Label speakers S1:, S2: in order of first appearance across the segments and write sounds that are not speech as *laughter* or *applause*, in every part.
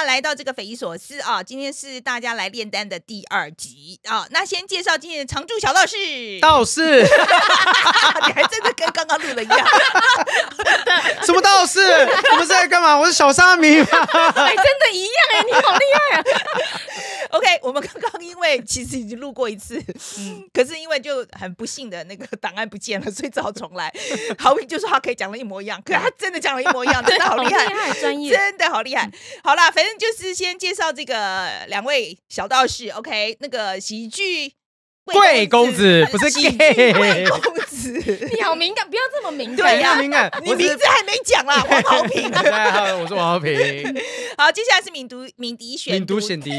S1: 家来到这个匪夷所思啊！今天是大家来炼丹的第二集啊。那先介绍今天的常驻小道士，
S2: 道士，*laughs*
S1: 你还真的跟刚刚录的一样。*laughs*
S2: 什么道士？你们是在干嘛？我是小沙弥吗？*laughs*
S3: 哎，真的一样哎，你好厉害啊！
S1: OK，我们刚刚因为其实已经录过一次，嗯，可是因为就很不幸的那个档案不见了，所以只好重来。好比就说他可以讲的一模一样，可是他真的讲了一模一样，*laughs* 真的好厉害，
S3: 专业。
S1: 真的好厉害。好啦，反正就是先介绍这个两位小道士，OK，那个喜剧
S2: 贵公子不是
S1: 喜剧
S2: gay
S1: 贵公子，*laughs*
S3: 你好敏感，不要这么敏感。
S1: 对呀
S2: 很敏感。*laughs*
S1: 你
S2: 我
S1: 名字还没讲啦，*laughs* 王豪平。
S2: 大家好，我是王浩平，
S1: 好，接下来是敏读敏迪选
S2: 敏读选迪，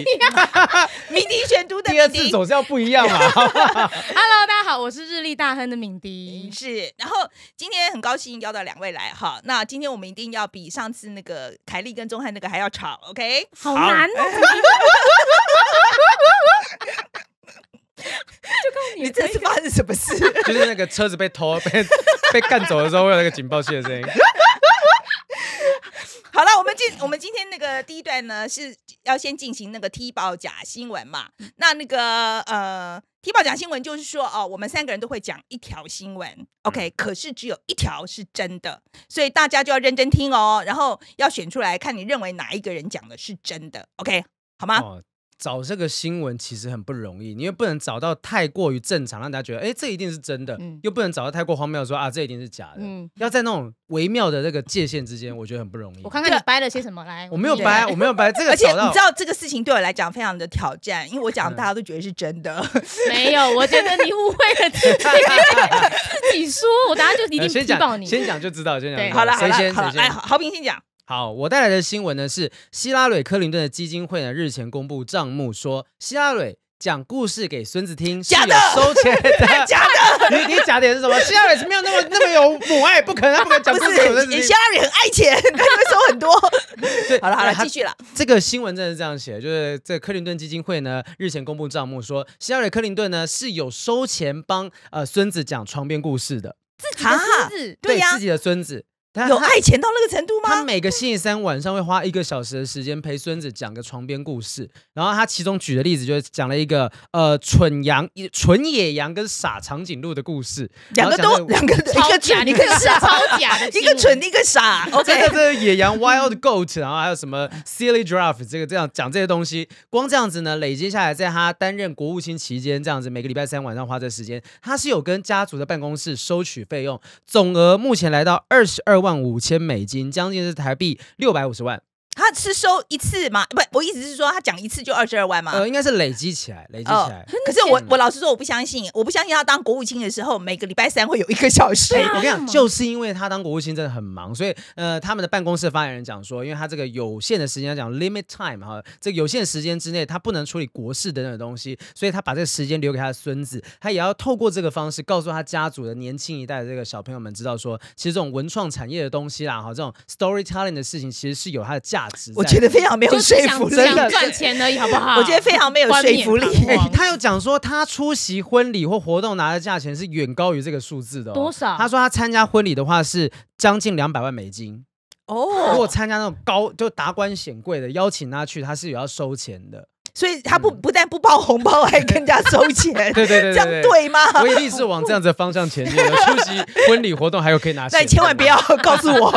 S1: 敏迪选读的
S2: 第二次总是要不一样嘛。
S3: Hello，大家好，我是日历大亨的敏迪。
S1: 是，然后今天很高兴邀到两位来哈。那今天我们一定要比上次那个凯莉跟钟汉那个还要吵，OK？
S3: 好难哦，
S1: 你这次发生什么事？*laughs*
S2: 就是那个车子被偷 *laughs* 被被干走的时候，会有那个警报器的声音。*laughs*
S1: 好了，我们今我们今天那个第一段呢是要先进行那个踢爆假新闻嘛。那那个呃，踢爆假新闻就是说哦，我们三个人都会讲一条新闻，OK，可是只有一条是真的，所以大家就要认真听哦，然后要选出来看你认为哪一个人讲的是真的，OK，好吗？
S2: 哦，找这个新闻其实很不容易，你又不能找到太过于正常，让大家觉得哎这一定是真的，
S3: 嗯
S2: 又不能找到太过荒谬说啊这一定是假的。
S3: 嗯，
S2: 要在那种微妙的这个界限之间，我觉得很不容易
S3: 我。看看你掰了些什么来。
S2: 我没有掰，我没有掰，这个
S1: 而且你知道这个事情对我来讲非常的挑战，因为我讲
S2: 嗯
S1: 大家都觉得是真的。
S3: 没有，我觉得你误会了自己，自己说，我等下就一定
S2: 呃先讲，
S3: 踢爆你。
S2: 先讲就知道，先讲
S3: 对。
S1: 好了好了
S2: 谁先？
S1: 好了，来，
S2: 谁先？
S1: 好评先讲。
S2: 好，我带来的新闻呢是希拉蕊克林顿的基金会呢日前公布账目说，希拉蕊讲故事给孙子听是有收钱的，*laughs*
S1: 假的，
S2: 你你假点是什么？希拉蕊是没有那么那么有母爱，不可能，他不可能讲故事给孙子
S1: 是，
S2: 听
S1: 希。拉里很爱钱，*laughs* 他会收很多。
S2: 对，
S1: 好了好了，
S2: 他
S1: 继续了。
S2: 这个新闻真的是这样写，就是这克林顿基金会呢日前公布账目说，希拉蕊克林顿呢是有收钱帮呃孙子讲床边故事的，
S3: 自己的孙子，
S1: 对呀
S2: 自己的孙子。他他
S1: 有爱钱到那个程度吗？
S2: 他每个星期三晚上会花一个小时的时间陪孙子讲个床边故事，然后他其中举的例子就是讲了一个呃蠢羊、纯野羊跟傻长颈鹿的故事，
S1: 两个都两个，一个
S3: 假，
S1: 蠢，一个
S3: 是
S1: 傻，
S3: 超假的
S1: 一，个蠢，一个傻。
S2: 这个
S1: OK，
S2: 这个野羊 wild goat，然后还有什么 silly giraffe，这个这样讲这些东西，光这样子呢，累积下来，在他担任国务卿期间，这样子每个礼拜三晚上花这时间，他是有跟家族的办公室收取费用，总额目前来到二十二万五千美金，将近是台币六百五十万。
S1: 他是收一次吗？不，我意思是说他讲一次就二十二万吗？
S2: 呃，应该是累积起来，累积起
S1: 哦
S2: 来。
S1: 可是我我老实说，我不相信，我不相信他当国务卿的时候，每个礼拜三会有一个小时。*laughs*
S2: 哎、我跟你讲，就是因为他当国务卿真的很忙，所以呃，他们的办公室发言人讲说，因为他这个有限的时间，讲 limit time 哈，这个有限时间之内，他不能处理国事等等的东西，所以他把这个时间留给他的孙子，他也要透过这个方式告诉他家族的年轻一代的这个小朋友们，知道说，其实这种文创产业的东西啦，哈，这种 storytelling 的事情，其实是有它的价值。
S1: 我觉得非常没有说服力，
S3: 赚钱而已，好不好？
S1: 我觉得非常没有说服力。
S2: 他有讲说，他出席婚礼或活动拿的价钱是远高于这个数字的、哦。
S3: 多少
S2: 他说他参加婚礼的话是将近两百万美金。哦如
S1: 哦，
S2: 果参加那种高就达官显贵的，邀请他去，他是有要收钱的。
S1: 所以他不不但不包红包，还跟人家收钱，*laughs*
S2: 对对对
S1: 这样
S2: 对
S1: 对吗？
S2: 我一定是往这样子的方向前进的。出席婚礼活动还有可以拿钱，*laughs*
S1: 那你千万不要告诉我，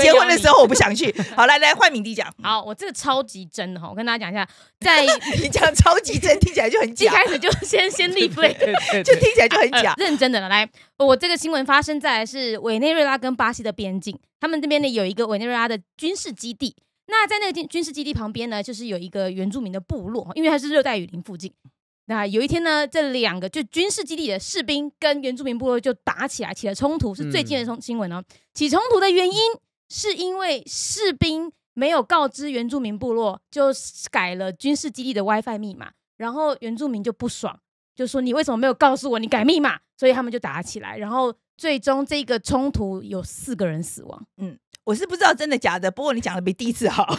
S1: 结婚的时候我不想去。好，来来换敏迪讲，
S3: 好，我这个超级真的哈，我跟大家讲一下，在 *laughs*
S1: 你讲超级真，听起来就很假
S3: 一
S1: 假，
S3: 开始就先先立 flag，
S1: 就听起来就很假。
S3: 认真的了。来，我这个新闻发生在是委内瑞拉跟巴西的边境，他们这边呢有一个委内瑞拉的军事基地。那在那个军军事基地旁边呢，就是有一个原住民的部落，因为它是热带雨林附近。那有一天呢，这两个就军事基地的士兵跟原住民部落就打起来，起了冲突，是最近的冲新闻哦。起冲突的原因是因为士兵没有告知原住民部落，就改了军事基地的 WiFi 密码，然后原住民就不爽，就说你为什么没有告诉我你改密码？所以他们就打起来，然后最终这个冲突有四个人死亡。
S1: 嗯我是不知道真的假的，不过你讲的比第一次好。*laughs* *laughs*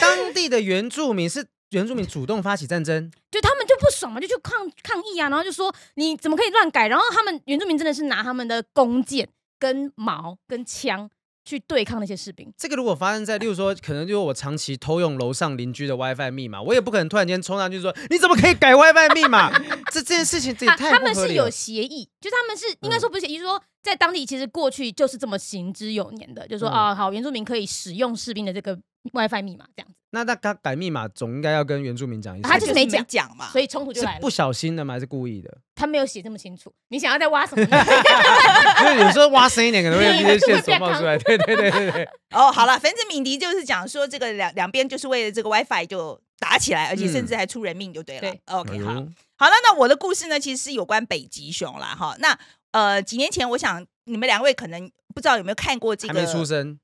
S2: 当地的原住民是原住民主动发起战争，
S3: 就他们就不爽嘛，就去抗抗议啊，然后就说你怎么可以乱改？然后他们原住民真的是拿他们的弓箭、跟矛、跟枪，去对抗那些士兵。
S2: 这个如果发生在，例如说，*laughs* 可能就是我长期偷用楼上邻居的 WiFi 密码，我也不可能突然间冲上去说你怎么可以改 WiFi 密码？*laughs* 这这件事情这也
S3: 他
S2: 太
S3: 他们是有。协议，就他们是应该
S2: 嗯
S3: 说不是协议，就是说在当地其实过去就是这么行之有年的，就是说
S2: 嗯
S3: 啊、好，原住民可以使用士兵的这个 WiFi 密码这样子，
S2: 那他他改密码总应该要跟原住民讲一声，
S3: 他就是没讲
S1: 讲嘛，
S3: 所以冲突就是来了
S2: 不。小心的吗？还是故意的？
S3: 他没有写这么清楚，你想要再挖什么呢？*laughs*
S2: 就是有时候挖深一点，可能会有一些线索冒出来。*laughs* 对对对对对，
S1: 哦，好了，反正敏迪就是讲说这个两两边就是为了这个 WiFi 就打起来，而且甚至还出人命就对了。
S3: 对
S1: OK，好，好了，那我的故事呢，其实是有关北极熊啦，哈。那呃，几年前，我想你们两位可能不知道有没有看过这个？
S2: 还没出生，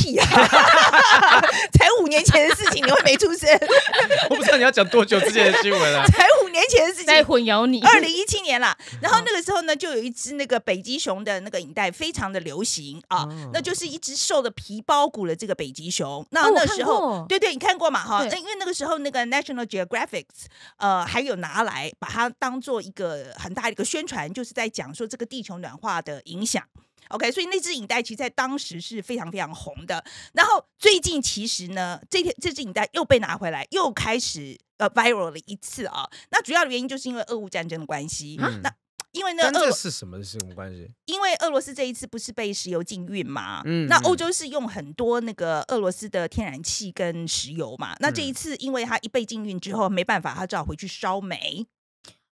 S1: 屁啊！*laughs* 才五年前的事情，你会没出生？*laughs*
S2: 我不知道你要讲多久之前的新闻啊。*laughs*
S1: 才五年前的事
S3: 在
S1: 情。
S3: 混淆你。
S1: 二零一七年啦，然后那个时候呢，就有一只那个北极熊的那个影带非常的流行啊，
S2: 哦
S1: 那就是一只瘦的皮包骨的这个北极熊。那那时候，
S3: 过
S1: 对对，你看过嘛？哈，那因为那个时候那个 National Geographic 呃，还有拿来把它当做一个很大的一个宣传，就是在讲说这个地球暖化的影响。OK，所以那支影带其实在当时是非常非常红的。然后最近其实呢，这天这支影带又被拿回来，又开始呃 viral 了一次啊。那主要的原因就是因为俄乌战争的关系。
S2: 嗯
S1: 那因为呢，
S2: 跟这个
S1: 俄罗
S2: 是什么是什么关系？
S1: 因为俄罗斯这一次不是被石油禁运嘛，
S2: 嗯嗯
S1: 那欧洲是用很多那个俄罗斯的天然气跟石油嘛，那这一
S2: 嗯
S1: 次因为它一被禁运之后没办法，它只好回去烧煤。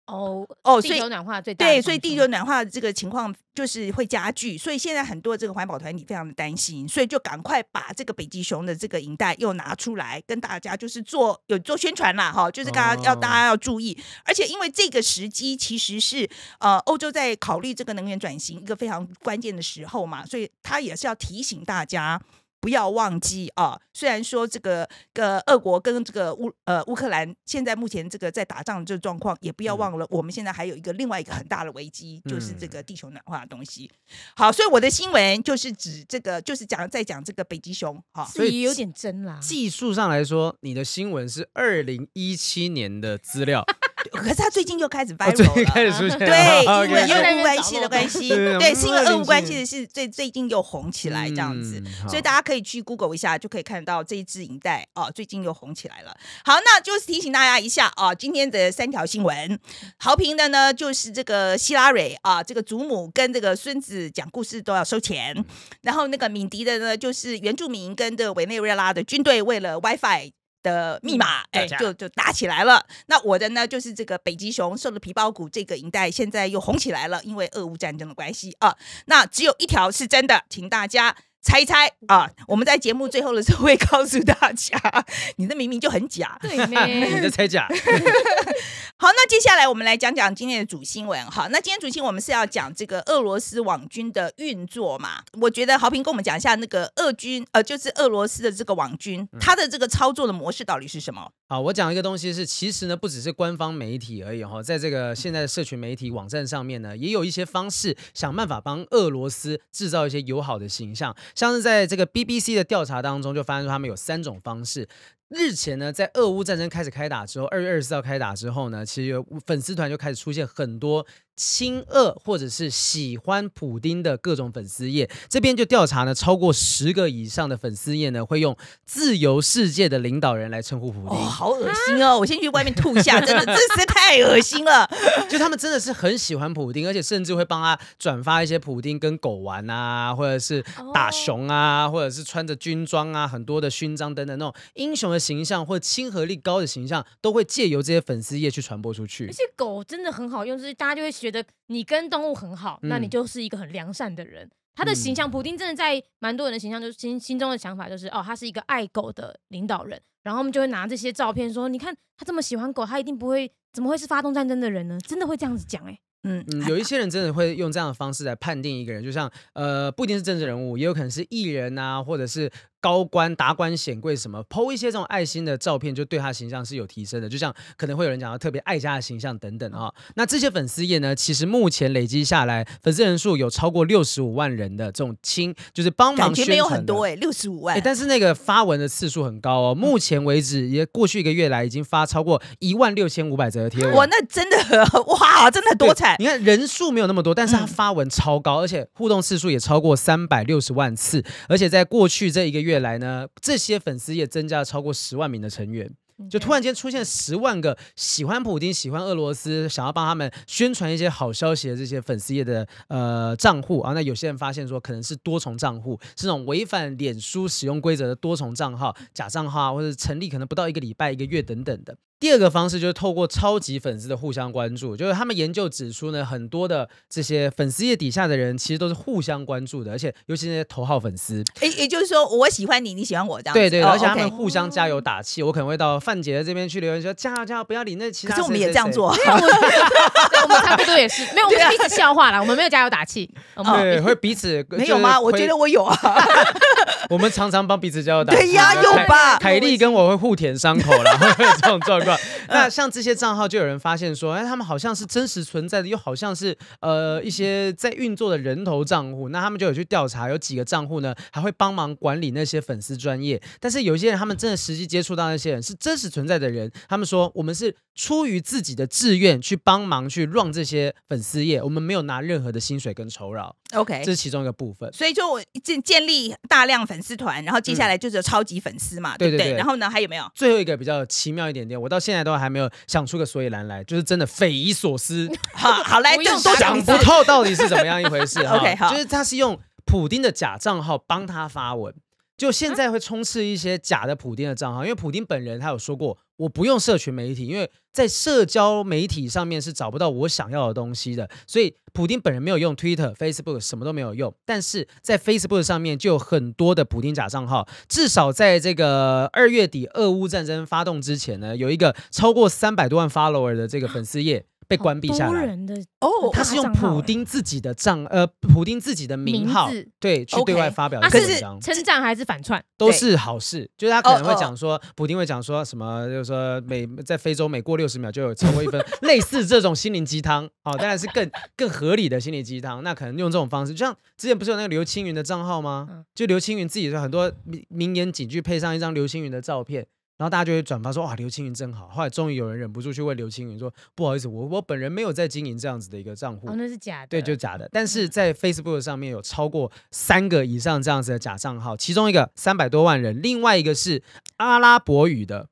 S3: 哦
S1: 哦，所以
S3: 地球暖化最大的
S1: 对，所以地球暖化的这个情况就是会加剧，所以现在很多这个环保团体非常的担心，所以就赶快把这个北极熊的这个银带又拿出来跟大家就是做有做宣传啦，哈，就是大家要、
S2: 哦
S1: 大家要注意，而且因为这个时机其实是呃欧洲在考虑这个能源转型一个非常关键的时候嘛，所以他也是要提醒大家。不要忘记啊！虽然说这个个俄国跟这个乌呃乌克兰现在目前这个在打仗的这个状况，也不要
S2: 嗯
S1: 忘了，我们现在还有一个另外一个很大的危机，就是这
S2: 嗯
S1: 个地球暖化的东西。好，所以我的新闻就是指这个，就是讲在讲这个北极熊。好，
S3: 所以有点真啦。
S2: 技术上来说，你的新闻是二零一七年的资料，
S1: 可是他最近又开始
S2: 哦最近
S1: viral 了。
S2: 开始出现。*laughs* *laughs*
S1: 对，因为俄乌关系的关系，
S2: 对
S1: 是因为俄乌关系的是最最近又红起来这样子，
S2: 嗯
S1: 所以大家可以去 Google 一下，就可以看到这一支影带哦，最近又红起来了。好，那就是提醒大家一下啊，今天的三条新闻，好评的呢就是这个希拉蕊啊，这个祖母跟这个孙子讲故事都要收钱，然后那个敏迪的呢就是原住民跟这个委内瑞拉的军队为了 WiFi。的密码，哎、就就打起来了。那我的呢，就是这个北极熊瘦了皮包骨这个银带，现在又红起来了，因为俄乌战争的关系啊。那只有一条是真的，请大家猜一猜啊。我们在节目最后的时候会告诉大家，你的明明就很假。
S3: 对 *laughs*
S2: 你在
S3: 咩？
S2: 猜假？*laughs*
S1: 好，那接下来我们来讲讲今天的主新闻。好，那今天主新闻我们是要讲这个俄罗斯网军的运作嘛？我觉得豪平跟我们讲一下那个俄军，呃，就是俄罗斯的这个网军，它的这个操作的模式到底是什么？
S2: 好，我讲一个东西是，其实呢，不只是官方媒体而已哈，在这个现在的社群媒体网站上面呢，也有一些方式想办法帮俄罗斯制造一些友好的形象。像是在这个 BBC 的调查当中，就发现说他们有三种方式。日前呢，在俄乌战争开始开打之后，二月二十四号开打之后呢，其实有粉丝团就开始出现很多亲俄或者是喜欢普丁的各种粉丝页。这边就调查呢，超过十个以上的粉丝页呢，会用自由世界的领导人来称呼普
S1: 哦，
S2: 丁。
S1: 好恶心哦！我先去外面吐一下，真的，这实在太恶心了。
S2: 就他们真的是很喜欢普丁，而且甚至会帮他转发一些普丁跟狗玩啊，或者是打熊啊，或者是穿着军装啊，很多的勋章等等那种英雄的形象或亲和力高的形象，都会借由这些粉丝页去传播出去
S3: 而。且狗真的很好用，就是大家就会觉得你跟动物很好，那你
S2: 嗯
S3: 就是一个很良善的人。他的形象，普丁真的在蛮多人的形象，就是心心中的想法就是，哦，他是一个爱狗的领导人。然后我们就会拿这些照片说，你看他这么喜欢狗，他一定不会，怎么会是发动战争的人呢？真的会这样子讲哎、
S1: 嗯
S2: 嗯，有一些人真的会用这样的方式来判定一个人，就像呃，不一定是政治人物，也有可能是艺人啊，或者是高官、达官显贵什么，PO 一些这种爱心的照片，就对他形象是有提升的。就像可能会有人讲到特别爱家的形象等等啊、那这些粉丝页呢，其实目前累积下来，粉丝人数有超过六十五万人的这种亲，就是帮忙宣
S1: 感觉没有很多哎，六十五万
S2: 哎、。但是那个发文的次数很高哦，目前为止也过去一个月来已经发超过一万六千五百则的贴文。
S1: 哇，那真的哇，真的多
S2: 对
S1: 彩。
S2: 你看人数没有那么多，但是他
S1: 嗯
S2: 发文超高，而且互动次数也超过三百六十万次，而且在过去这一个月来呢，这些粉丝也增加了超过十万名的成员。就突然间出现十万个喜欢普京、喜欢俄罗斯，想要帮他们宣传一些好消息的这些粉丝页的呃账户啊，那有些人发现说可能是多重账户，是那种违反脸书使用规则的多重账号、假账号啊，或者成立可能不到一个礼拜、一个月等等的。第二个方式就是透过超级粉丝的互相关注，就是他们研究指出呢，很多的这些粉丝页底下的人其实都是互相关注的，而且尤其那些头号粉丝，
S1: 也也就是说，我喜欢你，你喜欢我这样子。
S2: 对对，
S1: 哦
S2: 而且他们互相加油打气。我可能会到范姐的这边去留言说加油加油，不要理那其他。
S1: 可是我们也这样。做。*laughs*
S3: 对，我们差不多也是，没有，我们彼此笑话啦，我们没有加油打气。*laughs*
S2: 对，会彼此 *laughs*
S1: 没有吗？我觉得
S2: 我
S1: 我有啊。
S2: 我们常常帮彼此加油打气。
S1: 对呀，有吧？
S2: 凯莉跟我会互舔伤口啦，会有这种状况。*laughs* 那像这些账号，就有人发现说，哎，他们好像是真实存在的，又好像是呃一些在运作的人头账户。那他们就有去调查，有几个账户呢，还会帮忙管理那些粉丝专业。但是有一些人，他们真的实际接触到那些人是真实存在的人，他们说我们是出于自己的志愿去帮忙去 run 这些粉丝业，我们没有拿任何的薪水跟酬劳，
S1: OK
S2: 这。是其中一个部分。
S1: 所以就我建建立大量粉丝团，然后接下来就是有超级粉丝嘛，不对？
S2: 不对对
S1: 然后呢，还有没有？
S2: 最后一个比较奇妙一点点，我到现在都还没有想出个所以然来，就是真的匪夷所思，*laughs*
S1: 好好来，
S3: 不用
S1: 这种多
S2: 讲不。透到底是怎么样一回事哈。*laughs*
S1: OK，好
S2: 就是他是用普丁的假账号帮他发文，就现在会充斥一些假的普丁的账号，因为普丁本人他有说过，我不用社群媒体，因为在社交媒体上面是找不到我想要的东西的，所以普丁本人没有用 Twitter、Facebook，什么都没有用，但是在 Facebook 上面就有很多的普丁假账号，至少在这个二月底俄乌战争发动之前呢，有一个超过三百多万 follower 的这个粉丝页被关闭下来。
S3: 多人的
S1: 哦
S2: 他是用普丁自己的账，呃，普丁自己的名号，
S3: 名字
S2: 对，去对外发表
S3: 啊，
S1: 可是
S2: 一些文章，
S3: 称赞还是反串？
S2: 都是好事。就是他可能会讲说，普丁会讲说什么，就是说每在非洲每过六十秒就有超过一分，类似这种心灵鸡汤，哦，当然是更更合理的心灵鸡汤。那可能用这种方式，就像之前不是有那个刘青云的账号吗
S3: 嗯？
S2: 就刘青云自己的很多名名言警句，配上一张刘青云的照片。然后大家就会转发说哇，刘青云真好。后来终于有人忍不住去问刘青云说，不好意思，我我本人没有在经营这样子的一个账户
S3: 哦，，那是假的。
S2: 对，就假的。但是在 Facebook 上面有超过三个以上这样子的假账号，其中一个三百多万人，另外一个是阿拉伯语的。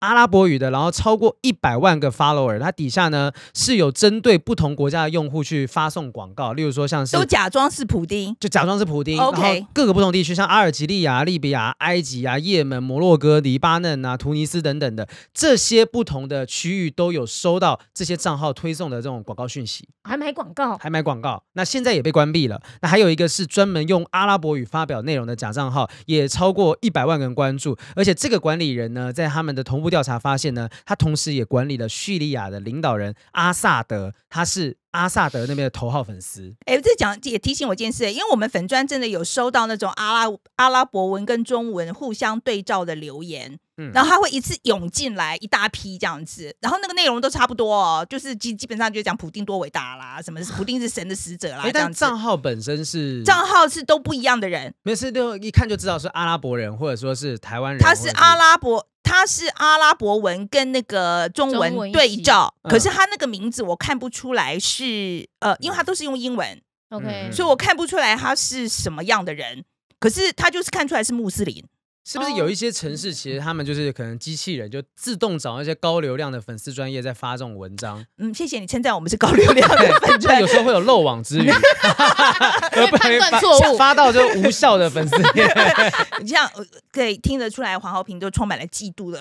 S2: 阿拉伯语的，然后超过一百万个 follower，它底下呢是有针对不同国家的用户去发送广告，例如说像是
S1: 都假装是普丁。
S2: 就假装是普丁
S1: OK
S2: 然后各个不同地区，像阿尔及利亚、利比亚、埃及啊、也门、摩洛哥、黎巴嫩啊、突尼斯等等的这些不同的区域都有收到这些账号推送的这种广告讯息。
S3: 还买广告，
S2: 还买广告，那现在也被关闭了。那还有一个是专门用阿拉伯语发表内容的假账号，也超过一百万个人关注。而且这个管理人呢，在他们的同步调查发现呢，他同时也管理了叙利亚的领导人阿萨德，他是阿萨德那边的头号粉丝。
S1: 哎，这讲也提醒我一件事，因为我们粉专真的有收到那种阿拉阿拉伯文跟中文互相对照的留言，
S2: 嗯。
S1: 然后他会一次涌进来一大批这样子，然后那个内容都差不多哦，就是基基本上就讲普丁多伟大啦，什么普丁是神的使者啦，
S2: 哎，但
S1: 这样子。
S2: 账号本身是
S1: 账号是都不一样的人，
S2: 没事，就一看就知道是阿拉伯人，或者说是台湾人。
S1: 他是阿拉伯，他是阿拉伯文跟那个中
S3: 中文
S1: 文
S3: 一起
S1: 对照，
S2: 嗯。
S1: 可是他那个名字我看不出来是呃，因为他都是用英文
S3: ，OK，
S2: 嗯。
S1: 所以我看不出来他是什么样的人。可是他就是看出来是穆斯林，
S2: 是不是有一些城市，其实他们就是可能机器人就自动找那些高流量的粉丝专业在发这种文章，
S1: 嗯，谢谢你称赞我们是高流量的粉专
S2: 有。时候会有漏网之鱼，*laughs*
S3: 因为判断错误。
S2: 发到就无效的粉丝 *laughs* 页。*laughs*
S1: 你这样呃可以听得出来，黄豪平都充满了嫉妒的，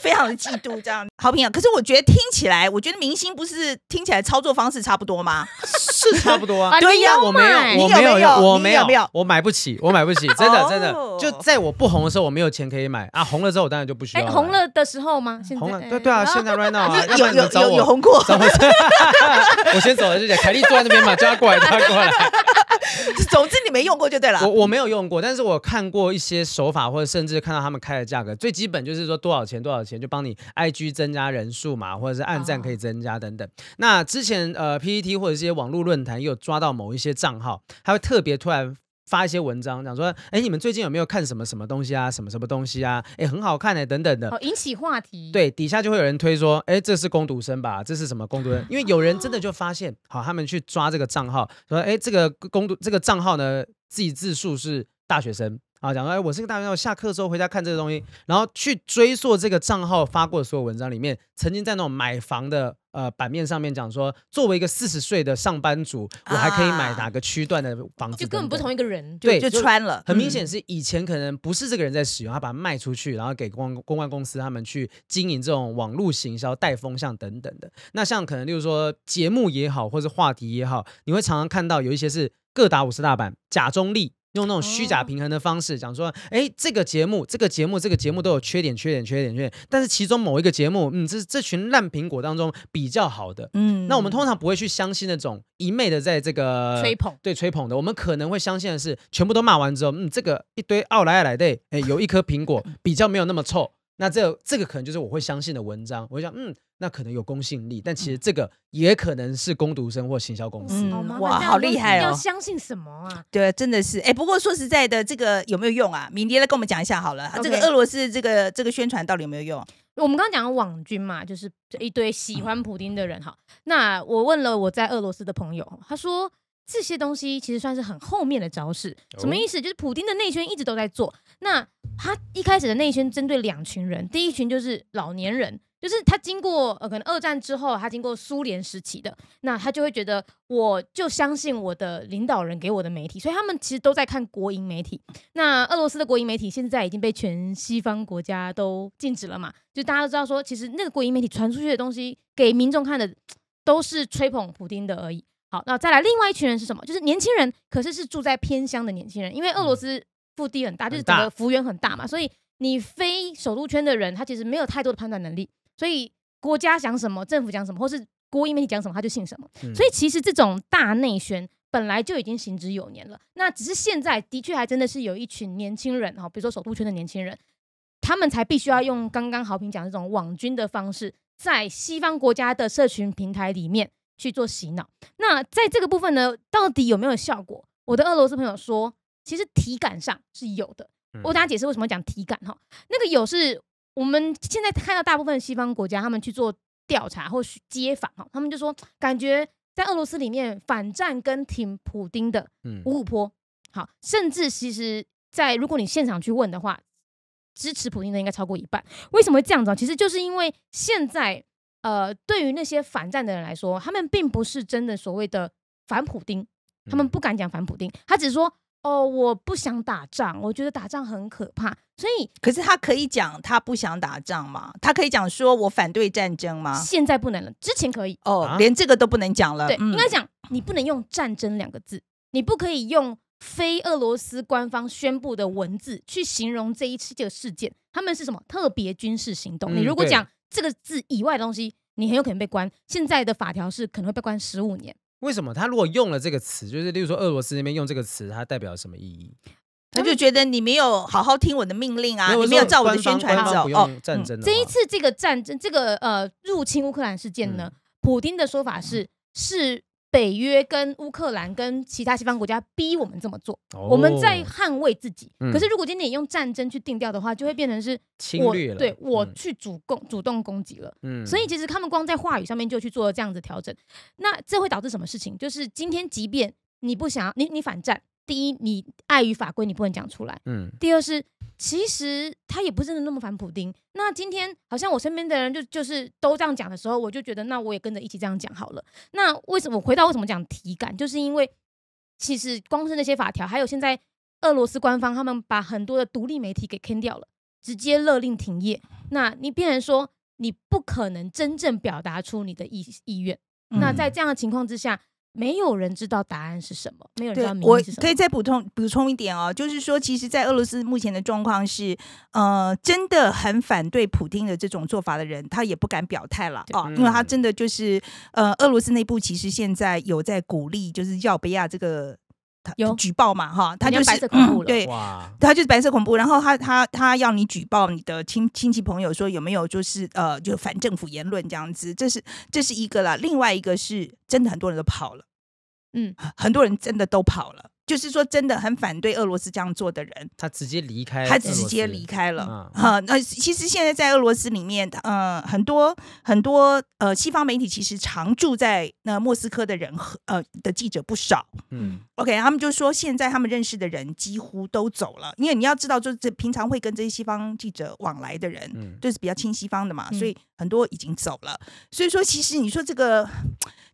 S1: 非常的嫉妒这样。豪平啊，可是我觉得听起来，我觉得明星不是听起来操作方式差不多吗？
S2: 是差不多啊
S3: 啊。
S1: 对呀
S2: 我没有，我
S1: 没有
S2: 有，我没
S1: 你有没有
S2: 我买不起，我买不起，真的
S1: 哦
S2: 真的，就在我我不红的时候我没有钱可以买啊，红了之后我当然就不需要
S3: 哎，
S2: 买。
S3: 红了的时候吗？现在
S2: 红了，
S3: 哎
S2: 对对啊，现在 right now 啊，*laughs* 要不
S1: 有
S2: 然你们
S1: 有有
S2: 找我
S1: 有红过，
S2: 找我，*laughs* 我先走了，就讲凯莉坐在那边嘛，叫她过来，叫她过来。*laughs*
S1: 总之你没用过就对了
S2: 我。我没有用过，但是我看过一些手法，或者甚至看到他们开的价格，最基本就是说多少钱多少钱就帮你 IG 增加人数嘛，或者是按赞可以增加等等。那之前呃 PPT 或者是一些网络论坛也有抓到某一些账号，他会特别突然。发一些文章，讲说，哎，你们最近有没有看什么什么东西啊？什么什么东西啊？哎，很好看哎，等等的。
S3: 好引起话题。，
S2: 对，底下就会有人推说，哎，这是攻读生吧？这是什么攻读生？*laughs* 因为有人真的就发现，好，他们去抓这个账号，说，哎，这个攻读这个账号呢，自己自述是大学生。啊，讲说，哎，我是个大学生，我下课之后回家看这个东西，然后去追溯这个账号发过的所有文章里面，曾经在那种买房的呃版面上面讲说，作为一个四十岁的上班族，我还可以买
S1: 啊
S2: 哪个区段的房子
S3: 就根本不同一个人。
S2: 对就
S1: 穿了，嗯
S2: 很明显是以前可能不是这个人在使用，他把它卖出去，然后给公公关公司他们去经营这种网络行销、带风向等等的。那像可能例如说节目也好，或者话题也好，你会常常看到有一些是各打五十大板、假中立。用那种虚假
S3: 哦
S2: 平衡的方式讲说，哎，这个节目、这个节目、这个节目都有缺点、缺点、缺点、缺点，但是其中某一个节目，嗯，这是这群烂苹果当中比较好的。
S1: 嗯
S2: 那我们通常不会去相信那种一昧的在这个
S3: 吹捧
S2: 对吹捧的，我们可能会相信的是，全部都骂完之后，嗯，这个一堆奥莱来的，哎，有一颗苹果比较没有那么臭，那这这个可能就是我会相信的文章，我会想，嗯，那可能有公信力，但其实这个也可能是攻读生或行销公司。
S1: 哇好厉害哦
S3: 要相信什么啊？
S1: 对，真的是，哎，不过说实在的，这个有没有用啊？敏迪来跟我们讲一下好了，这个俄罗斯这个这个宣传到底有没有用？
S3: 我们刚刚讲的网军嘛，就是一堆喜欢普丁的人哈。那我问了我在俄罗斯的朋友，他说这些东西其实算是很后面的招式。什么意思？就是普丁的内圈一直都在做。那他一开始的内圈针对两群人，第一群就是老年人。就是他经过呃，可能二战之后，他经过苏联时期的，那他就会觉得，我就相信我的领导人给我的媒体，所以他们其实都在看国营媒体。那俄罗斯的国营媒体现在已经被全西方国家都禁止了嘛？就大家都知道说，其实那个国营媒体传出去的东西给民众看的都是吹捧普丁的而已。好，那再来另外一群人是什么？就是年轻人，可是是住在偏乡的年轻人，因为俄罗斯腹地很大，就是整个幅员很大嘛，所以你非首都圈的人，他其实没有太多的判断能力，所以国家讲什么，政府讲什么，或是国营媒体讲什么，他就信什么。
S2: 嗯
S3: 所以其实这种大内宣本来就已经行之有年了，那只是现在的确还真的是有一群年轻人哈，比如说首都圈的年轻人，他们才必须要用刚刚好评讲这种网军的方式，在西方国家的社群平台里面去做洗脑。那在这个部分呢，到底有没有效果？我的俄罗斯朋友说，其实体感上是有的。我给大家解释为什么讲体感哈，那个有是我们现在看到大部分西方国家他们去做调查或是街访哈，他们就说感觉在俄罗斯里面反战跟挺普丁的
S2: 嗯
S3: 五五坡，好，甚至其实，在如果你现场去问的话，支持普丁的应该超过一半。为什么会这样子啊？其实就是因为现在呃，对于那些反战的人来说，他们并不是真的所谓的反普丁，他们
S2: 嗯
S3: 不敢讲反普丁，他只是说哦，我不想打仗，我觉得打仗很可怕，所以
S1: 可是他可以讲他不想打仗吗？他可以讲说我反对战争吗？
S3: 现在不能了，之前可以。
S1: 哦，
S2: 啊
S1: 连这个都不能讲了。
S3: 对，
S1: 嗯
S3: 应该讲你不能用战争两个字，你不可以用非俄罗斯官方宣布的文字去形容这一次这个事件，他们是什么特别军事行动？你如果讲这个字以外的东西，你很有可能被关。现在的法条是可能会被关十五年。
S2: 为什么他如果用了这个词，就是例如说俄罗斯那边用这个词，它代表什么意义？
S1: 他就觉得你没有好好听我的命令啊，你没有照我的宣传哦。
S2: 战争
S3: 这一次这个战争，这个呃入侵乌克兰事件呢，
S2: 嗯
S3: 普丁的说法是是北约跟乌克兰跟其他西方国家逼我们这么做，我们在
S2: 哦
S3: 捍卫自己。
S2: 嗯。
S3: 可是如果今天你用战争去定调的话，就会变成是我
S2: 侵略了，
S3: 对我
S2: 嗯
S3: 去主攻主动攻击了。
S2: 嗯。
S3: 所以其实他们光在话语上面就去做了这样子调整，那这会导致什么事情？就是今天即便你不想要你你反战，第一你碍于法规你不能讲出来，
S2: 嗯。
S3: 第二是其实他也不是真的那么反普丁。那今天好像我身边的人就就是都这样讲的时候，我就觉得那我也跟着一起这样讲好了。那为什么回到为什么讲体感，就是因为其实光是那些法条，还有现在俄罗斯官方他们把很多的独立媒体给坑掉了，直接勒令停业。那你变成说你不可能真正表达出你的意意愿。那
S1: 嗯
S3: 在这样的情况之下，没有人知道答案是什么，没有人知道，名
S1: 我
S3: 义是什么。
S1: 可以再补充补充一点哦，就是说，其实，在俄罗斯目前的状况是，呃，真的很反对普京的这种做法的人，他也不敢表态了
S3: 对
S1: 啊，因为他
S2: 嗯
S1: 真的就是，呃，俄罗斯内部其实现在有在鼓励，就是要贝亚这个他
S3: 有。
S1: 举报嘛，哈，他就是
S3: 白色恐怖了。
S1: 对，他就是白色恐怖，然后他他他要你举报你的亲亲戚朋友说有没有就是呃就反政府言论这样子，这是这是一个啦，另外一个是真的很多人都跑了。
S3: 嗯，
S1: 很多人真的都跑了，就是说真的很反对俄罗斯这样做的人，
S2: 他直接离开
S1: 他，直接离开了。
S2: 嗯
S1: 哈、那其实现在在俄罗斯里面，呃，很多很多呃西方媒体其实常住在那莫斯科的人和呃的记者不少。
S2: 嗯
S1: OK，他们就说现在他们认识的人几乎都走了，因为你要知道，就是这平常会跟这些西方记者往来的人，
S2: 嗯，
S1: 就是比较亲西方的嘛，
S3: 嗯
S1: 所以很多已经走了。所以说，其实你说这个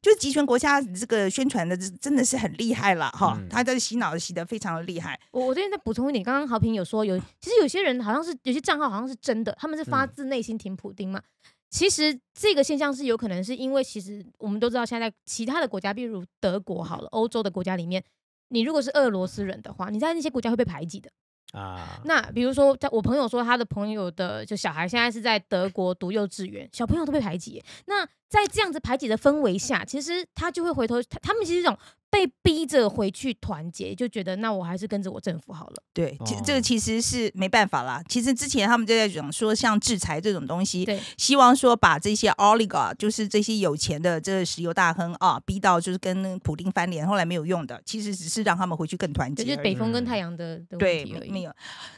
S1: 就是集权国家这个宣传的，真的是很厉害了哈
S2: 嗯。
S1: 他在洗脑洗的非常的厉害。
S3: 我我这边再补充一点，刚刚豪平有说有，其实有些人好像是有些账号好像是真的，他们是发
S2: 嗯
S3: 自内心挺普丁嘛。其实这个现象是有可能是因为，其实我们都知道，现在其他的国家，比如德国好了，欧洲的国家里面，你如果是俄罗斯人的话，你在那些国家会被排挤的。
S2: 啊，
S3: 那比如说，在我朋友说他的朋友的就小孩现在是在德国读幼稚园，小朋友都被排挤。那在这样子排挤的氛围下，其实他就会回头，他他们其实这种被逼着回去团结，就觉得那我还是跟着我政府好了。
S1: 对，其
S2: 哦
S1: 这个其实是没办法啦。其实之前他们就在讲说，像制裁这种东西，
S3: 对，
S1: 希望说把这些 oligarch，就是这些有钱的这个石油大亨啊，逼到就是跟普丁翻脸，后来没有用的，其实只是让他们回去更团
S3: 就
S1: 结而已。
S3: 是北风跟
S2: 嗯
S3: 太阳的
S1: 对。没有。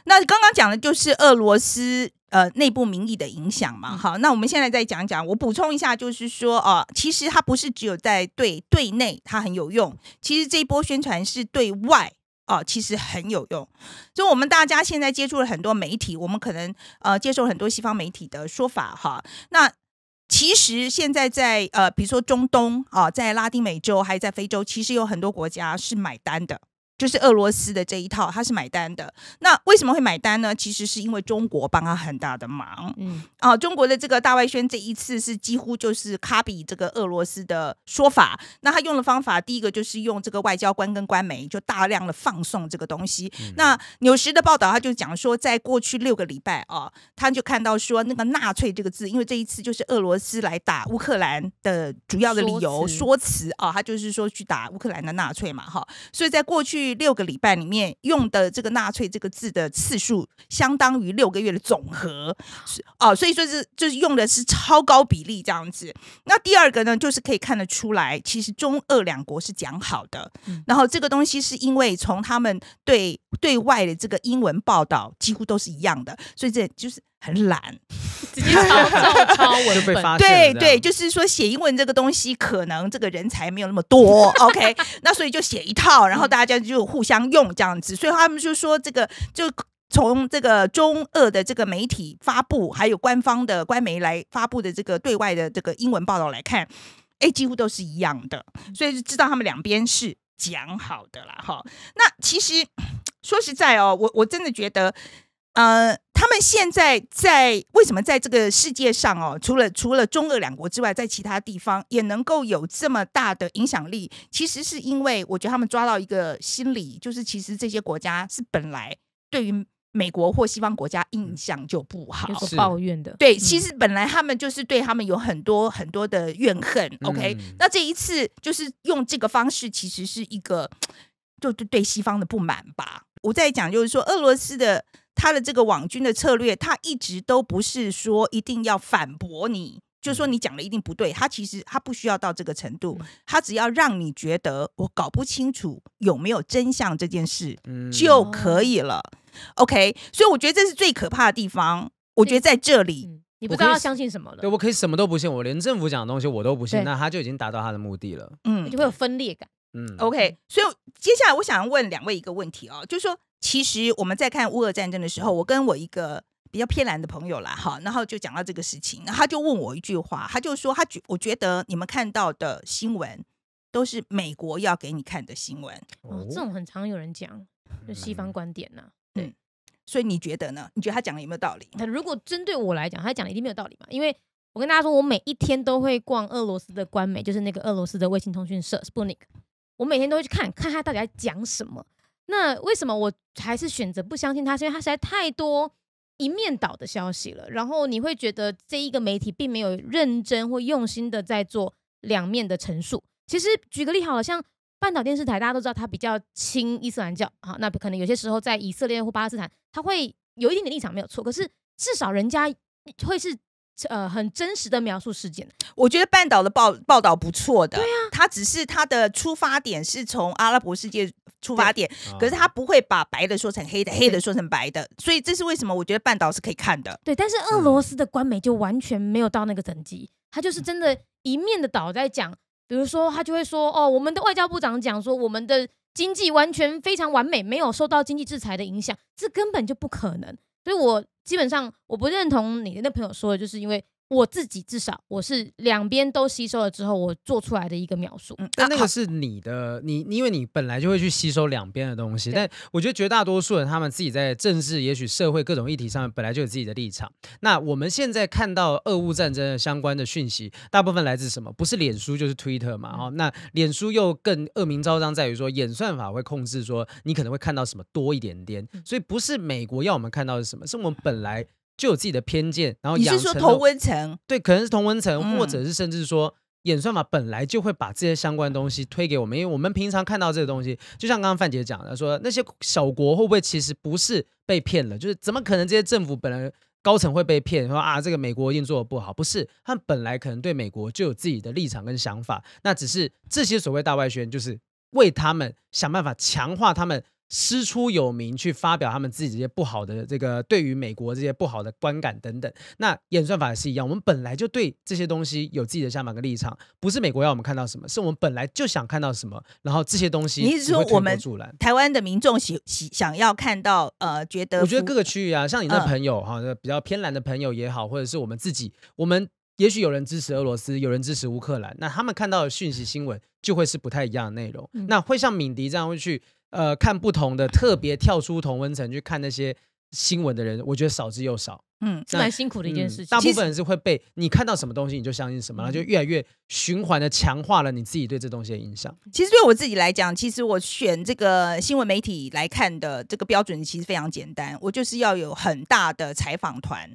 S1: 那刚刚讲的就是俄罗斯呃内部民意的影响嘛。
S3: 嗯
S1: 好，那我们现在再讲讲，我补充一下，就是说啊、其实它不是只有在对对内它很有用，其实这一波宣传是对外。哦，其实很有用。就我们大家现在接触了很多媒体，我们可能呃接受很多西方媒体的说法哈。那其实现在在呃，比如说中东啊，在拉丁美洲还在非洲，其实有很多国家是买单的。就是俄罗斯的这一套，他是买单的。那为什么会买单呢？其实是因为中国帮他很大的忙
S3: 嗯，
S1: 啊。中国的这个大外宣这一次是几乎就是卡比这个俄罗斯的说法。那他用的方法，第一个就是用这个外交官跟官媒，就大量的放送这个东西。那纽时的报道，他就讲说，在过去六个礼拜啊，他就看到说那个纳粹这个字，因为这一次就是俄罗斯来打乌克兰的主要的理由
S3: 说辞
S1: 说辞啊，他就是说去打乌克兰的纳粹嘛，哈。所以在过去六个礼拜里面用的这个“纳粹”这个字的次数，相当于六个月的总和，是哦，所以说是就是用的是超高比例这样子。那第二个呢，就是可以看得出来，其实中俄两国是讲好的，
S3: 嗯
S1: 然后这个东西是因为从他们对对外的这个英文报道几乎都是一样的，所以这就是很懒。
S3: 直接抄照 *laughs* 抄
S2: 就被
S3: 文本。
S2: 发现
S1: 对对，就是说写英文这个东西，可能这个人才没有那么多，OK，*laughs* 那所以就写一套，然后大家就互相用这样子，所以他们就说这个就。从这个中俄的这个媒体发布，还有官方的官媒来发布的这个对外的这个英文报道来看，哎，几乎都是一样的，所以就知道他们两边是讲好的啦，哈。那其实 *sniffs* 说实在哦，我我真的觉得，呃，他们现在在为什么在这个世界上哦，除了除了中俄两国之外，在其他地方也能够有这么大的影响力，其实是因为我觉得他们抓到一个心理，就是其实这些国家是本来对于美国或西方国家印象就不好
S3: 抱怨的，
S1: 对，
S3: 嗯
S1: 其实本来他们就是对他们有很多很多的怨恨。OK，
S2: 嗯
S1: 那这一次就是用这个方式，其实是一个就对对西方的不满吧。我在讲就是说，俄罗斯的他的这个网军的策略，他一直都不是说一定要反驳你。就说你讲的一定不对，他其实他不需要到这个程度，他只要让你觉得我搞不清楚有没有真相这件事，
S2: 嗯
S1: 就可以了。OK，所以我觉得这是最可怕的地方。我觉得在这里，
S3: 嗯，你不知道要相信什么了，
S2: 对我可以什么都不信，我连政府讲的东西我都不信，那他就已经达到他的目的了。
S1: 嗯
S3: 就会有分裂感。
S2: 嗯
S1: OK，所以接下来我想问两位一个问题哦，就是说，其实我们在看乌俄战争的时候，我跟我一个比较偏蓝的朋友啦，哈，然后就讲到这个事情，然后他就问我一句话，他就说他觉我觉得你们看到的新闻都是美国要给你看的新闻，
S3: 哦，这种很常有人讲，就西方观点呐。
S1: 所以你觉得呢？你觉得他讲的有没有道理？
S3: 那如果针对我来讲，他讲的一定没有道理嘛？因为我跟大家说，我每一天都会逛俄罗斯的官媒，就是那个俄罗斯的卫星通讯社 Sputnik，我每天都会去看看他到底在讲什么。那为什么我还是选择不相信他？是因为他实在太多一面倒的消息了，然后你会觉得这一个媒体并没有认真或用心的在做两面的陈述。其实举个例好了，像半岛电视台，大家都知道它比较亲伊斯兰教，好，那可能有些时候在以色列或巴勒斯坦，他会有一点点立场没有错，可是至少人家会是呃很真实的描述事件的。
S1: 我觉得半岛的报报道不错的，对啊，他只是他的出发点是从阿拉伯世界出发点，可是他不会把白的说成黑的，黑的说成白的，所以这是为什么我觉得半岛是可以看的。
S3: 对，但是俄罗斯的官媒就完全没有到那个等级，他就是真的一面的倒在讲，比如说他就会说，哦，我们的外交部长讲说，我们的经济完全非常完美，没有受到经济制裁的影响，这根本就不可能。所以我基本上我不认同你的那朋友说的，就是因为。我自己至少我是两边都吸收了之后，我做出来的一个描述。
S2: 但那个是你的，你因为你本来就会去吸收两边的东西。但我觉得绝大多数人他们自己在政治、也许社会各种议题上面本来就有自己的立场。那我们现在看到俄乌战争的相关的讯息，大部分来自什么？不是脸书就是 Twitter 嘛？哦，那脸书又更恶名昭彰在于说演算法会控制，说你可能会看到什么多一点点。所以不是美国要我们看到是什么，是我们本来。就有自己的偏见，然后
S1: 你是说同温层？
S2: 对，可能是同温层，或者是甚至说演算法本来就会把这些相关东西推给我们，因为我们平常看到这个东西，就像刚刚范姐讲的，说那些小国会不会其实不是被骗了？就是怎么可能这些政府本来高层会被骗？说啊，这个美国一定做的不好，不是？他们本来可能对美国就有自己的立场跟想法，那只是这些所谓大外宣，就是为他们想办法强化他们。师出有名，去发表他们自己这些不好的这个对于美国这些不好的观感等等。那演算法也是一样，我们本来就对这些东西有自己的想法跟立场，不是美国要我们看到什么，是我们本来就想看到什么。然后这些东西，
S1: 你是说我们台湾的民众喜喜想要看到呃，觉得
S2: 我觉得各个区域啊，像你那朋友哈，比较偏蓝的朋友也好，或者是我们自己，我们也许有人支持俄罗斯，有人支持乌克兰，那他们看到的讯息新闻就会是不太一样的内容。那会像敏迪这样会去。呃，看不同的特别跳出同温层去看那些新闻的人，我觉得少之又少。
S3: 嗯，是蛮辛苦的一件事情。
S2: 大部分人是会被你看到什么东西你就相信什么，然后就越来越循环的强化了你自己对这东西的印象。
S1: 其实对我自己来讲，其实我选这个新闻媒体来看的这个标准其实非常简单，我就是要有很大的采访团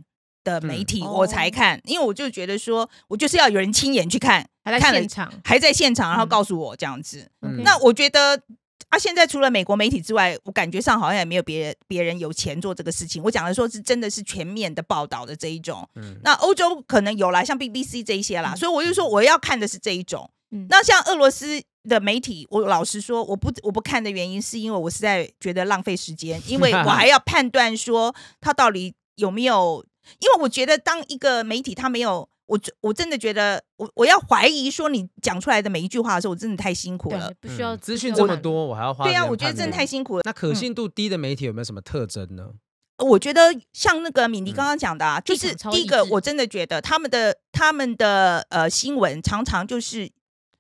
S1: 的媒体我才看，因为我就觉得说我就是要有人亲眼去看，
S3: 还在现场，
S1: 还在现场，然后告诉我这样子。那我觉得。啊，现在除了美国媒体之外，我感觉上好像也没有别人别人有钱做这个事情。我讲的说是真的是全面的报道的这一种。嗯，那欧洲可能有啦，像 BBC 这一些啦，所以我就说我要看的是这一种。嗯，那像俄罗斯的媒体，我老实说，我不我不看的原因是因为我实在觉得浪费时间，因为我还 *laughs* 要判断说他到底有没有，因为我觉得当一个媒体他没有。我我真的觉得，我我要怀疑说你讲出来的每一句话的时候，我真的太辛苦了。
S3: 不需要
S2: 资讯这么多，我还要花。
S1: 对啊，我觉得真的太辛苦了。
S2: 那可信度低的媒体有没有什么特征呢？
S1: 我觉得像那个敏迪刚刚讲的，啊，就是第一个，我真的觉得他们的他们的呃新闻常常就是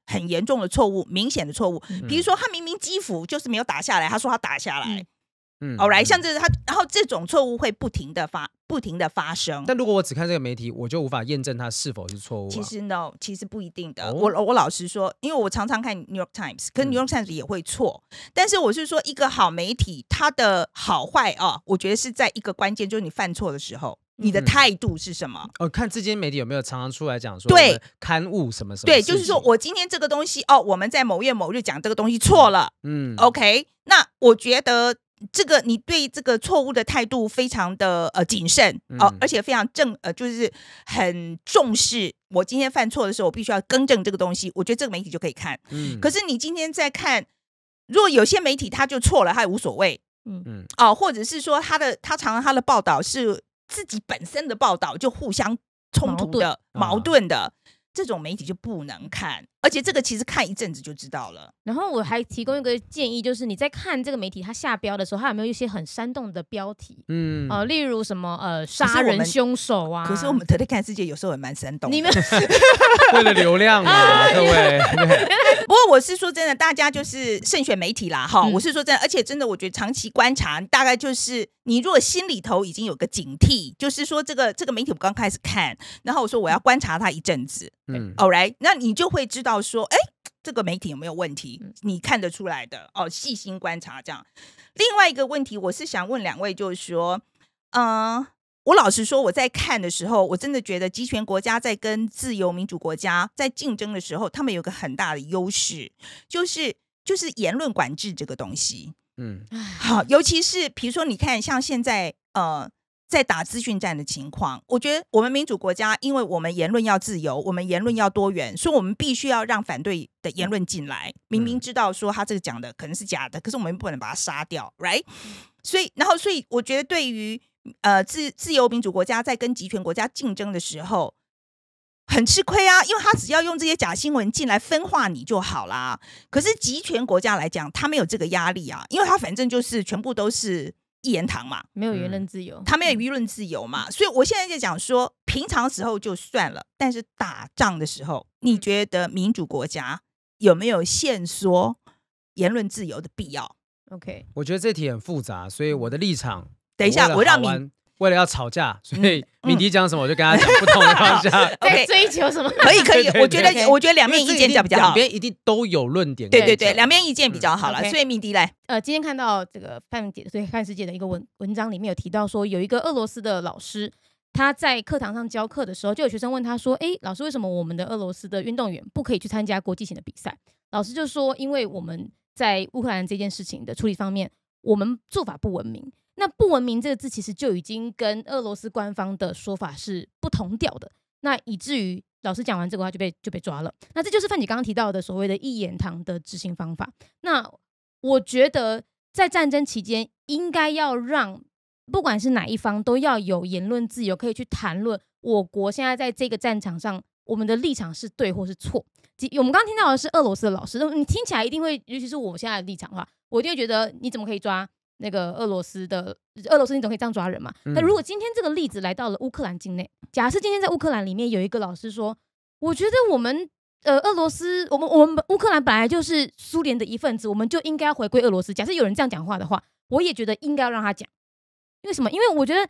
S1: 很严重的错误，明显的错误。比如说，他明明基辅就是没有打下来，他说他打下来。嗯，好来，像这他，然后这种错误会不停的发，不停的发生。
S2: 但如果我只看这个媒体，我就无法验证它是否是错误。
S1: 其实 no，其实不一定的。我我老实说，因为我常常看 New York Times，可 New York Times 也会错。但是我是说，一个好媒体，它的好坏啊，我觉得是在一个关键，就是你犯错的时候，你的态度是什么？
S2: 哦，看这间媒体有没有常常出来讲说，
S1: 对，
S2: 刊物什么什么。
S1: 对，就是说我今天这个东西，哦，我们在某月某日讲这个东西错了。嗯，OK，那我觉得。这个你对这个错误的态度非常的呃谨慎哦，而且非常正呃，就是很重视。我今天犯错的时候，我必须要更正这个东西。我觉得这个媒体就可以看。嗯，可是你今天在看，如果有些媒体他就错了，他也无所谓。嗯嗯，哦，或者是说他的他常常他的报道是自己本身的报道就互相冲突的矛盾的。这种媒体就不能看，而且这个其实看一阵子就知道了。
S3: 然后我还提供一个建议，就是你在看这个媒体它下标的时候，它有没有一些很煽动的标题？
S2: 嗯，
S3: 呃，例如什么呃杀人凶手啊？
S1: 可是我们特地看世界有时候也蛮煽动的。*laughs*
S3: 你们 *laughs*
S2: 为了流量嘛，*laughs* 各位，
S1: 不过我是说真的，大家就是慎选媒体啦，哈、
S3: 嗯
S1: 我是说真的，而且真的，我觉得长期观察，大概就是你如果心里头已经有个警惕，就是说这个这个媒体我刚开始看，然后我说我要观察它一阵子
S2: 嗯
S1: ，，all right，那你就会知道说，哎，这个媒体有没有问题
S3: 嗯，
S1: 你看得出来的哦，细心观察这样。另外一个问题，我是想问两位，就是说，嗯、我老实说，我在看的时候，我真的觉得集权国家在跟自由民主国家在竞争的时候，他们有个很大的优势，就是就是言论管制这个东西。
S2: 嗯，
S1: 好，尤其是比如说，你看像现在呃。在打资讯战的情况，我觉得我们民主国家，因为我们言论要自由，我们言论要多元，所以我们必须要让反对的言论进来。明明
S2: 嗯
S1: 知道说他这个讲的可能是假的，可是我们不能把他杀掉，right？所以，然后，所以我觉得对于呃自自由民主国家在跟集权国家竞争的时候，很吃亏啊，因为他只要用这些假新闻进来分化你就好啦。可是集权国家来讲，他没有这个压力啊，因为他反正就是全部都是一言堂嘛，
S3: 没有言
S2: 嗯。
S3: 论自由，
S1: 他没有舆论自由嘛。所以我现在就讲说，平常时候就算了，但是打仗的时候，你觉得民主国家有没有限缩言论自由的必要
S3: ？OK，
S2: 我觉得这题很复杂，所以我的立场，
S1: 等一下我让你
S2: 为了要吵架，所以
S1: 嗯
S2: 敏迪讲什么我就跟他讲不同的方向。*laughs*
S3: 在追求什么？*laughs*
S1: 可以可以
S2: 对，对
S1: 我觉得我觉得两面意见比较比较好
S2: 两。边一定都有论点。
S1: 对对对，两边意见比较好了。所以敏迪来，
S3: 呃，今天看到这个范姐对范世界的一个文文章里面有提到说，有一个俄罗斯的老师，他在课堂上教课的时候，就有学生问他说：“诶，老师，为什么我们的俄罗斯的运动员不可以去参加国际型的比赛？”老师就说：“因为我们在乌克兰这件事情的处理方面，我们做法不文明。那不文明这个字其实就已经跟俄罗斯官方的说法是不同调的，那以至于老师讲完这个话就被就被抓了。那这就是范姐刚刚提到的所谓的一言堂的执行方法。那我觉得在战争期间，应该要让不管是哪一方都要有言论自由，可以去谈论我国现在在这个战场上，我们的立场是对或是错。即我们刚听到的是俄罗斯的老师，你听起来一定会，尤其是我现在的立场的话，我就会觉得你怎么可以抓那个俄罗斯的俄罗斯？你总可以这样抓人嘛？
S2: 嗯
S3: 那如果今天这个例子来到了乌克兰境内，假设今天在乌克兰里面有一个老师说，我觉得我们呃俄罗斯，我们我们乌克兰本来就是苏联的一份子，我们就应该要回归俄罗斯。假设有人这样讲话的话，我也觉得应该要让他讲。因为什么？因为我觉得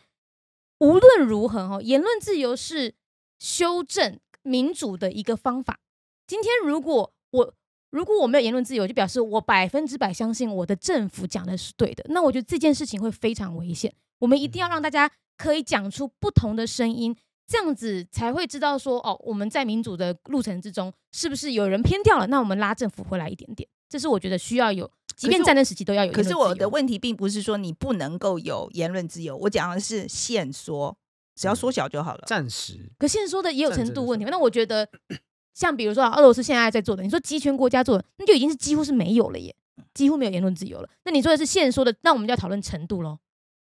S3: 无论如何哈，言论自由是修正民主的一个方法。今天如果我如果我没有言论自由，就表示我百分之百相信我的政府讲的是对的，那我觉得这件事情会非常危险。我们一定要让大家可以讲出不同的声音，这样子才会知道说，哦，我们在民主的路程之中，是不是有人偏掉了？那我们拉政府回来一点点，这是我觉得需要有，即便战争时期都要有言
S1: 可。是我的问题并不是说你不能够有言论自由，我讲的是限缩，只要缩小就好了。
S2: 暂时
S3: 可限缩的也有程度问题那我觉得，像比如说啊俄罗斯现在在做的，你说集权国家做的，那就已经是几乎是没有了耶，几乎没有言论自由了。那你说的是现说的，那我们就要讨论程度喽。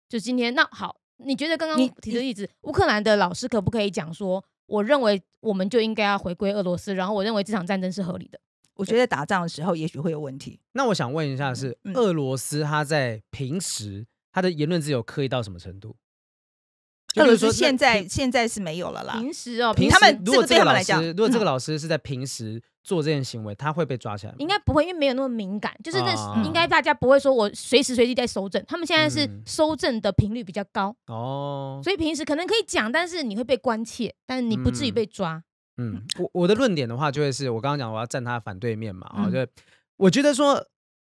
S3: 就今天那好，你觉得刚刚
S1: 你
S3: 提的例子，乌克兰的老师可不可以讲说，我认为我们就应该要回归俄罗斯，然后我认为这场战争是合理的？
S1: 我觉得打仗的时候也许会有问题。
S2: 那我想问一下是，
S1: 嗯
S2: 俄罗斯他在平时他的言论自由刻意到什么程度？就
S1: 俄罗
S2: 比如说
S1: 现在现在是没有了啦。
S3: 平时哦，
S2: 平
S3: 平时
S2: 如果这个老
S1: 对他们来讲
S2: 师如果这个
S1: 嗯
S2: 老师是在平时做这件行为，他会被抓起来吗？
S3: 应该不会，因为没有那么敏感，就是那
S2: 啊
S3: 应该大家不会说我随时随地在收证，他们现在是
S2: 嗯
S3: 收证的频率比较高。
S2: 哦，
S3: 所以平时可能可以讲，但是你会被关切，但是你不至于
S2: 嗯
S3: 被抓。
S2: 嗯，我我的论点的话，就会是我刚刚讲我要站他的反对面嘛，啊、
S3: 嗯
S2: 就我觉得说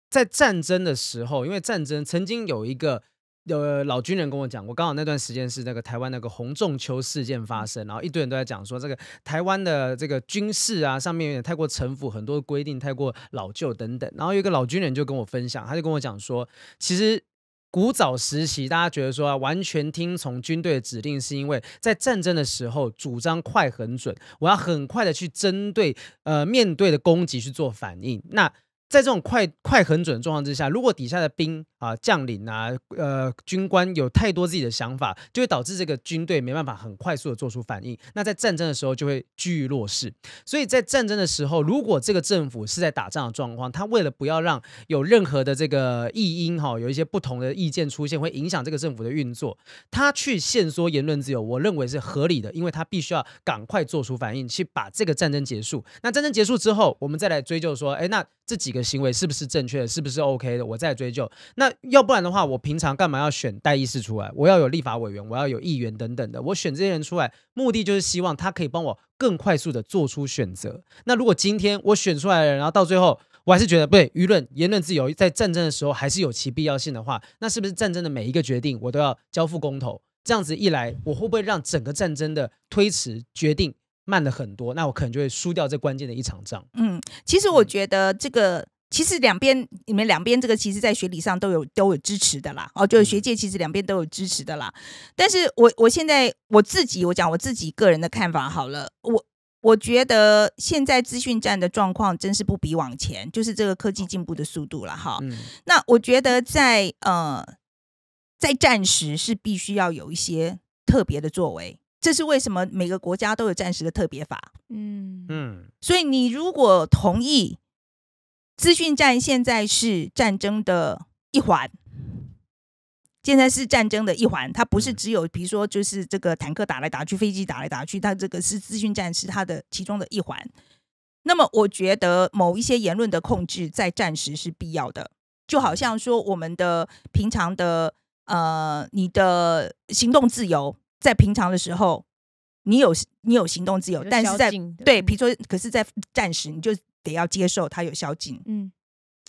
S2: 在战争的时候，因为战争曾经有一个。呃，老军人跟我讲过，刚好那段时间是那个台湾那个洪仲秋事件发生，然后一堆人都在讲说，这个台湾的这个军事啊，上面有点太过城府，很多规定太过老旧等等。然后有一个老军人就跟我分享，他就跟我讲说，其实古早时期，大家觉得说、啊、完全听从军队的指令，是因为在战争的时候主张快很准，我要很快的去针对呃面对的攻击去做反应。那在这种快快很准的状况之下，如果底下的兵啊、将领啊、呃军官有太多自己的想法，就会导致这个军队没办法很快速的做出反应。那在战争的时候就会居于弱势。所以在战争的时候，如果这个政府是在打仗的状况，他为了不要让有任何的这个异音哈，有一些不同的意见出现，会影响这个政府的运作，他去限缩言论自由，我认为是合理的，因为他必须要赶快做出反应，去把这个战争结束。那战争结束之后，我们再来追究说，哎，那这几个行为是不是正确的，是不是 OK 的，我再追究。那要不然的话，我平常干嘛要选代议士出来？我要有立法委员，我要有议员等等的，我选这些人出来，目的就是希望他可以帮我更快速的做出选择。那如果今天我选出来了，然后到最后我还是觉得不对，舆论言论自由在战争的时候还是有其必要性的话，那是不是战争的每一个决定我都要交付公投？这样子一来，我会不会让整个战争的推迟决定慢了很多？那我可能就会输掉这关键的一场仗。
S1: 嗯，其实我
S2: 嗯
S1: 觉得这个。其实两边，你们两边这个其实，在学理上都有都有支持的啦。哦，就是学
S2: 嗯
S1: 界其实两边都有支持的啦。但是我我现在我自己，我讲我自己个人的看法好了。我我觉得现在资讯战的状况真是不比往前，就是这个科技进步的速度了哈。
S2: 嗯
S1: 那我觉得在呃，在战时是必须要有一些特别的作为，这是为什么每个国家都有战时的特别法。
S3: 嗯
S2: 嗯
S1: 所以你如果同意资讯战现在是战争的一环，现在是战争的一环，它不是
S2: 嗯
S1: 只有比如说就是这个坦克打来打去，飞机打来打去，它这个是资讯战是它的其中的一环。那么我觉得某一些言论的控制在战时是必要的，就好像说我们的平常的呃，你的行动自由，在平常的时候，你有你有行动自由，但是在对，
S3: 嗯
S1: 比如说，可是，在暂时你就得要接受它有宵禁。
S3: 嗯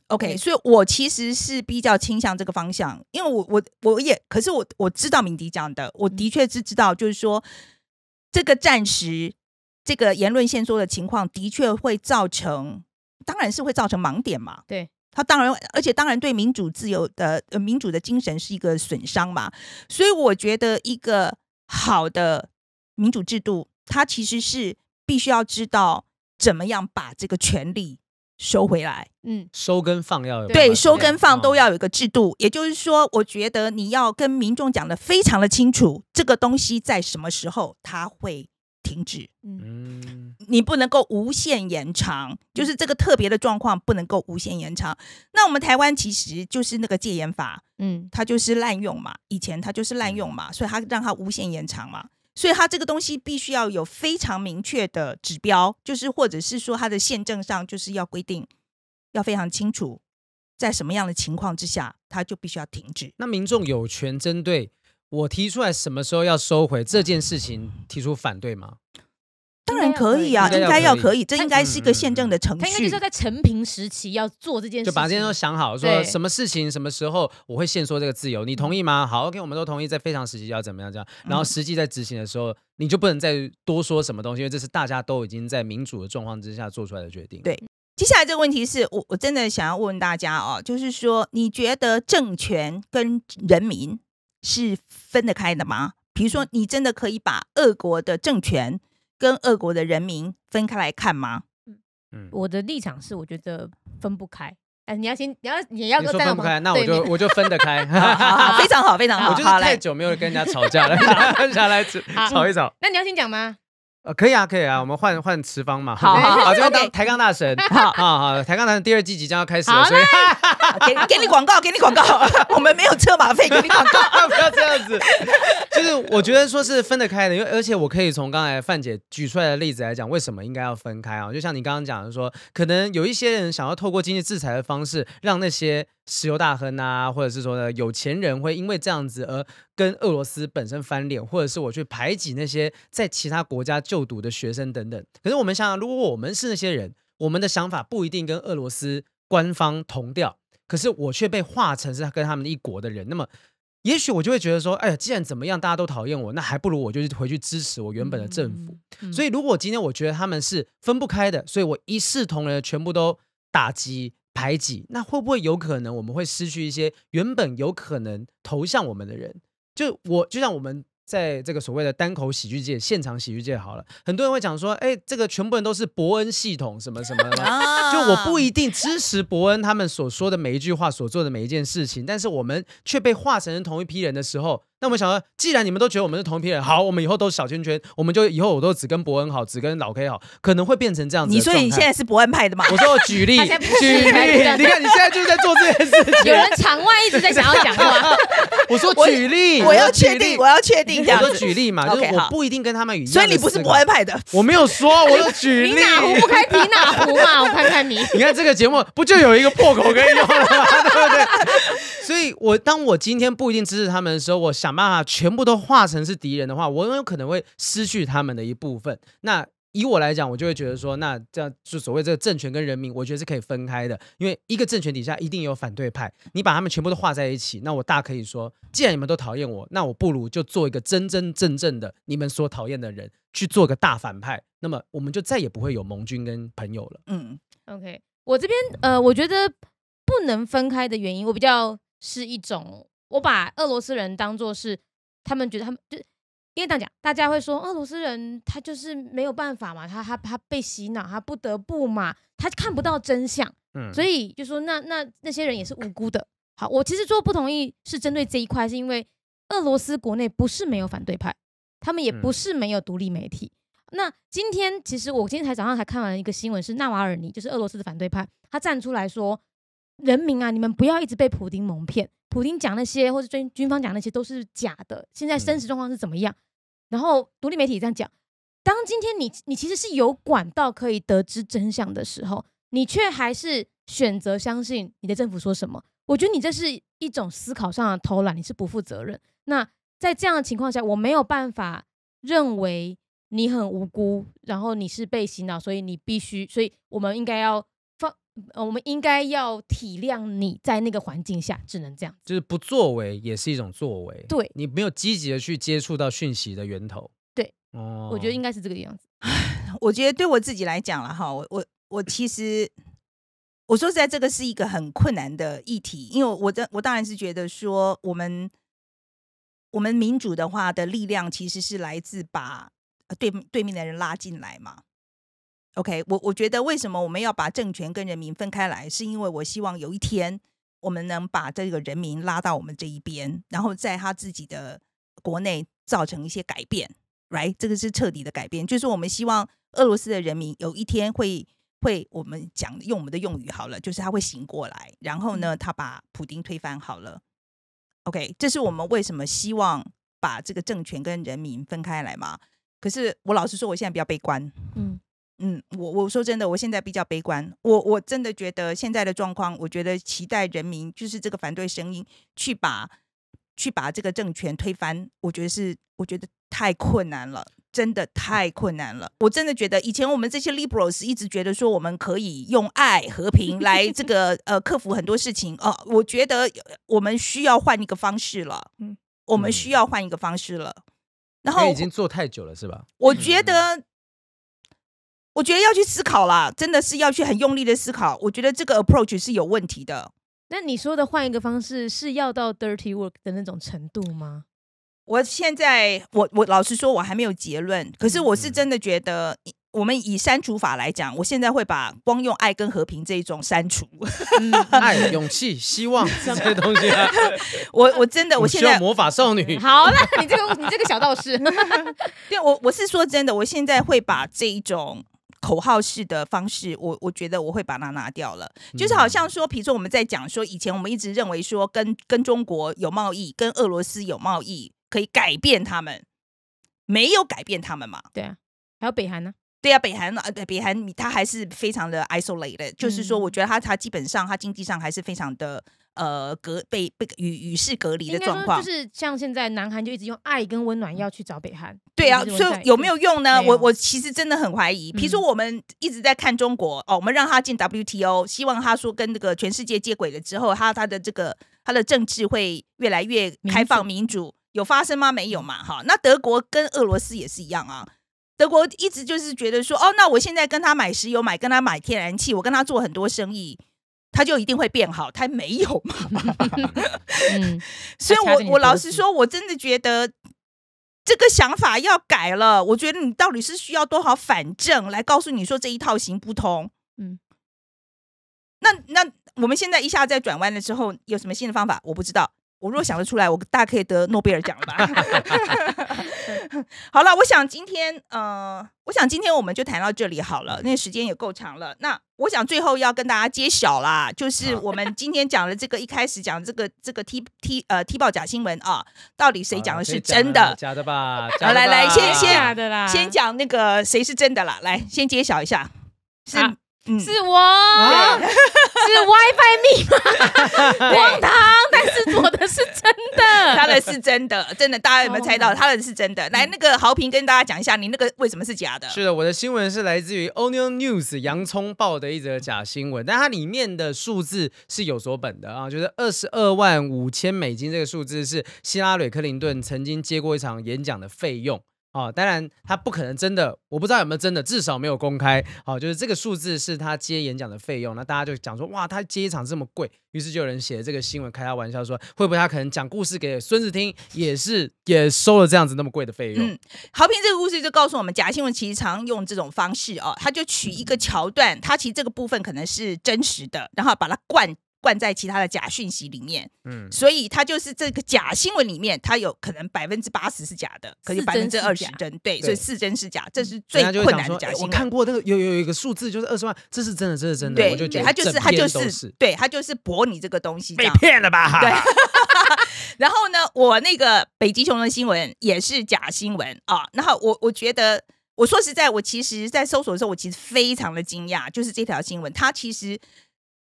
S1: OK，
S3: 对
S1: 所以我其实是比较倾向这个方向，因为我我我也，可是我我知道敏迪讲的，我的
S3: 嗯
S1: 确是知道，就是说这个暂时这个言论限缩的情况，的确会造成，当然是会造成盲点嘛。
S3: 对，
S1: 他当然，而且当然对民主自由的、呃、民主的精神是一个损伤嘛。所以我觉得一个好的民主制度，它其实是必须要知道怎么样把这个权利收回来。
S3: 嗯
S2: 收跟放要有
S3: 对
S1: 收跟放都
S2: 嗯
S1: 要有一个制度。也就是说，我觉得你要跟民众讲的非常的清楚，这个东西在什么时候它会停止。
S3: 嗯
S2: 嗯
S1: 你不能够无限延长，就是这个特别的状况不能够无限延长。那我们台湾其实就是那个戒严法，
S3: 嗯
S1: 它就是滥用嘛，以前它就是滥用嘛，所以它让它无限延长嘛。所以它这个东西必须要有非常明确的指标，就是或者是说它的宪政上就是要规定，要非常清楚，在什么样的情况之下，它就必须要停止。
S2: 那民众有权针对我提出来什么时候要收回这件事情提出反对吗？
S1: 当然可以啊，
S2: 应该要可以
S1: 这应该是一个宪政的程序
S3: 他应该就是要。在陈平时期要做这件事情，
S2: 就把这些都想好，说什么事情什么时候我会限缩这个自由，你同意吗？好，OK，我们都同意，在非常时期要怎么样这样，然后
S1: 嗯
S2: 实际在执行的时候，你就不能再多说什么东西，因为这是大家都已经在民主的状况之下做出来的决定。
S1: 对接下来这个问题是我我真的想要问大家哦，就是说，你觉得政权跟人民是分得开的吗？比如说，你真的可以把俄国的政权跟俄国的人民分开来看吗？
S2: 嗯，
S3: 我的立场是，我觉得分不开。哎，你要先，你要你要
S2: 说分不开，那我就我就分得开。*laughs* *laughs*
S1: 非常好，非常好。
S2: 我就是，太久没有跟人家吵架了，想 *laughs* 来吵一吵。
S3: 那你要先讲吗？
S2: 呃，可以啊，可以啊，我们换换词方嘛。*laughs*
S1: 好好好
S2: 好，这边当抬杠大神。*laughs* 好好好，抬杠大神第二季即将要开始了，所以 *laughs*
S1: 给给你广告，给你广告，我们没有车马费，给你广告。
S2: 不要这样子。就是我觉得说是分得开的，因为而且我可以从刚才范姐举出来的例子来讲，为什么应该要分开啊？就像你刚刚讲的说，可能有一些人想要透过经济制裁的方式，让那些石油大亨啊，或者是说呢有钱人会因为这样子而跟俄罗斯本身翻脸，或者是我去排挤那些在其他国家就读的学生等等。可是我们想想，如果我们是那些人，我们的想法不一定跟俄罗斯官方同调，可是我却被划成是跟他们一国的人，那么。也许我就会觉得说，哎呀，既然怎么样大家都讨厌我，那还不如我就是回去支持我原本的政府。
S3: 嗯，
S2: 所以如果今天我觉得他们是分不开的，所以我一视同仁，全部都打击排挤，那会不会有可能我们会失去一些原本有可能投向我们的人？就我就像我们在这个所谓的单口喜剧界、现场喜剧界好了，很多人会讲说，哎，这个全部人都是伯恩系统什么什么的。
S1: 啊
S2: 就我不一定支持伯恩他们所说的每一句话、所做的每一件事情，但是我们却被化成同一批人的时候，那我们想说，既然你们都觉得我们是同一批人，好，我们以后都是小圈圈，我们就以后我都只跟伯恩好，只跟老 K 好，可能会变成这样子的
S1: 你说你现在是伯恩派的吗？
S2: 我说我举例，举例，你看你现在就是在做这件事情。
S3: 有人场外一直在想要讲话，*laughs*
S2: 我说举例，
S1: 我要确定，我要确定这样
S2: 我说。举例嘛，就是我不一定跟他们一样。
S1: 所以你不是伯恩，派的，
S2: 我没有说，我说举 *laughs*
S3: 你
S2: 例。
S3: 哪壶不开提哪壶嘛，我看看你。
S2: 你看这个节目不就有一个破口可以用了吗？*laughs* 对不对？所以我当我今天不一定支持他们的时候，我想办法全部都化成是敌人的话，我很有可能会失去他们的一部分。那以我来讲，我就会觉得说，那这样就所谓这个政权跟人民，我觉得是可以分开的，因为一个政权底下一定有反对派，你把他们全部都画在一起，那我大可以说，既然你们都讨厌我，那我不如就做一个真真正正的你们所讨厌的人，去做个大反派，那么我们就再也不会有盟军跟朋友了。
S1: 嗯
S3: OK，我这边呃，我觉得不能分开的原因，我比较是一种，我把俄罗斯人当做是他们觉得他们就。因为这样讲，大家会说俄罗斯人他就是没有办法嘛，他他他被洗脑，他不得不嘛，他看不到真相，
S2: 嗯，
S3: 所以就说那那那些人也是无辜的。好，我其实做不同意是针对这一块，是因为俄罗斯国内不是没有反对派，他们也不
S2: 嗯
S3: 是没有独立媒体。那今天其实我今天才早上才看完一个新闻，是纳瓦尔尼，就是俄罗斯的反对派，他站出来说：“人民啊，你们不要一直被普丁蒙骗，普丁讲那些或者军军方讲那些都是假的。现在真实状况是怎么样？”然后独立媒体这样讲。当今天你你其实是有管道可以得知真相的时候，你却还是选择相信你的政府说什么，我觉得你这是一种思考上的偷懒，你是不负责任。那在这样的情况下，我没有办法认为你很无辜，然后你是被洗脑，所以你必须，所以我们应该要放，呃，我们应该要体谅你在那个环境下只能这样。
S2: 就是不作为也是一种作为，
S3: 对
S2: 你没有积极的去接触到讯息的源头。
S3: 对，
S2: 哦，
S3: 我觉得应该是这个样子。*sighs*
S1: 我觉得对我自己来讲了哈，我我我其实我说实在，这个是一个很困难的议题，因为我的我当然是觉得说，我们我们民主的话的力量其实是来自把呃对对面的人拉进来嘛。OK，我我觉得为什么我们要把政权跟人民分开来，是因为我希望有一天我们能把这个人民拉到我们这一边，然后在他自己的国内造成一些改变。right，这个是彻底的改变，就是我们希望俄罗斯的人民有一天会会我们讲用我们的用语好了，就是他会醒过来，然后呢，他把普丁推翻好了。OK，这是我们为什么希望把这个政权跟人民分开来嘛？可是我老实说，我现在比较悲观。
S3: 嗯，
S1: 嗯，我我说真的，我现在比较悲观。我我真的觉得现在的状况，我觉得期待人民就是这个反对声音去把去把这个政权推翻，我觉得是我觉得太困难了，真的太困难了。我真的觉得以前我们这些 liberals 一直觉得说我们可以用爱和平来这个呃克服很多事情哦、我觉得我们需要换一个方式了，
S3: 嗯
S1: 我们需要换一个方式了。然后
S2: 已经做太久了，是吧？
S1: 我觉得，我觉得要去思考啦，真的是要去很用力的思考。我觉得这个 approach 是有问题的。
S3: 那你说的换一个方式是要到 dirty work 的那种程度吗？
S1: 我现在，我我老实说，我还没有结论。可是我是
S2: 嗯
S1: 真的觉得，我们以删除法来讲，我现在会把光用爱跟和平这一种删除。
S3: 嗯，
S2: 爱、勇气、希望这些东西啊，*laughs*
S1: 我我真的，我现在
S2: 需要魔法少女。
S3: 好了，你这个你这个小道士，
S1: 对我我是说真的，我现在会把这一种口号式的方式，我我觉得我会把它拿掉了。就是好像说，比如说我们在讲说，以前我们一直认为说跟跟中国有贸易，跟俄罗斯有贸易，可以改变他们，没有改变他们嘛？
S3: 对啊，还有北韩呢？
S1: 对啊，北韩啊，对北韩它还是非常的 isolated，就是说，我
S3: 嗯
S1: 觉得它它基本上它经济上还是非常的呃隔被被与与世隔离的状况
S3: 就。是像现在南韩就一直用爱跟温暖要去找北韩。
S1: 对啊，所以有没有用呢？我我其实真的很怀疑。比如说，
S3: 嗯
S1: 我们一直在看中国哦，我们让他进 WTO，希望他说跟这个全世界接轨了之后，他他的这个他的政治会越来越开放民主，有发生吗？没有嘛？哈，那德国跟俄罗斯也是一样啊。德国一直就是觉得说，哦，那我现在跟他买石油，买跟他买天然气，我跟他做很多生意，他就一定会变好。他没有嘛？*laughs*
S3: 嗯，*laughs*
S1: 所以我我老实说，我真的觉得这个想法要改了，我觉得你到底是需要多少反证来告诉你说这一套行不通？嗯
S3: 嗯，
S1: 那那我们现在一下在转弯了之后有什么新的方法？我不知道。我如果想得出来，我大概可以得诺贝尔奖了吧？*laughs* 好了，我想今天呃，我想今天我们就谈到这里好了，那时间也够长了。那我想最后要跟大家揭晓啦，就是我们今天讲的这个一开始讲这个这个踢踢呃踢爆假新闻啊，到底谁讲的是真的？
S2: 假的吧？*laughs*
S1: 好来来，先先
S3: 假的啦，
S1: 先讲那个谁是真的啦，来先揭晓一下，是
S3: 嗯是我，*laughs* 是 WiFi 密码 *laughs* 荒唐，但是我的是真的，*laughs*
S1: 他的是真的，真的，大家有没有猜到他的是真的？来，那个豪平跟大家讲一下，你那个为什么是假的？
S2: 是的，我的新闻是来自于 Onion News 洋葱报的一则假新闻，但它里面的数字是有所本的啊，就是二十二万五千美金这个数字是希拉蕊克林顿曾经接过一场演讲的费用。哦，当然他不可能真的，我不知道有没有真的，至少没有公开。好，就是这个数字是他接演讲的费用，那大家就讲说，哇，他接一场这么贵，于是就有人写了这个新闻开他玩笑说，会不会他可能讲故事给孙子听，也是也收了这样子那么贵的费用？嗯，
S1: 好评这个故事就告诉我们，假新闻其实常用这种方式哦，他就取一个桥段，他其实这个部分可能是真实的，然后把它灌。灌在其他的假讯息里面，嗯，所以它就是这个假新闻里面，它有可能百分之八十是假的，可是百分之二十真，对，所以是真是假，这是最困难的假新闻。
S2: 我看过那个有有一个数字，就是二十万，这是真的，这是真的，我就觉得
S1: 他就是他就是对他就是博你这个东西
S2: 被骗了吧？
S1: 对。*laughs* 然后呢，我那个北极熊的新闻也是假新闻啊。然后我我觉得，我说实在，我其实在搜索的时候，我其实非常的惊讶，就是这条新闻，它其实。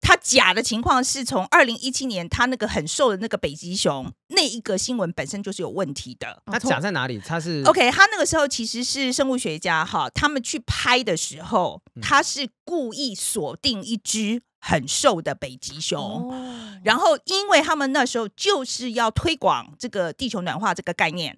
S1: 他假的情况是从二零一七年，他那个很瘦的那个北极熊那一个新闻本身就是有问题的。
S2: 他假在哪里？他是
S1: OK，他那个时候其实是生物学家哈，他们去拍的时候，他是故意锁定一只很瘦的北极熊，然后因为他们那时候就是要推广这个地球暖化这个概念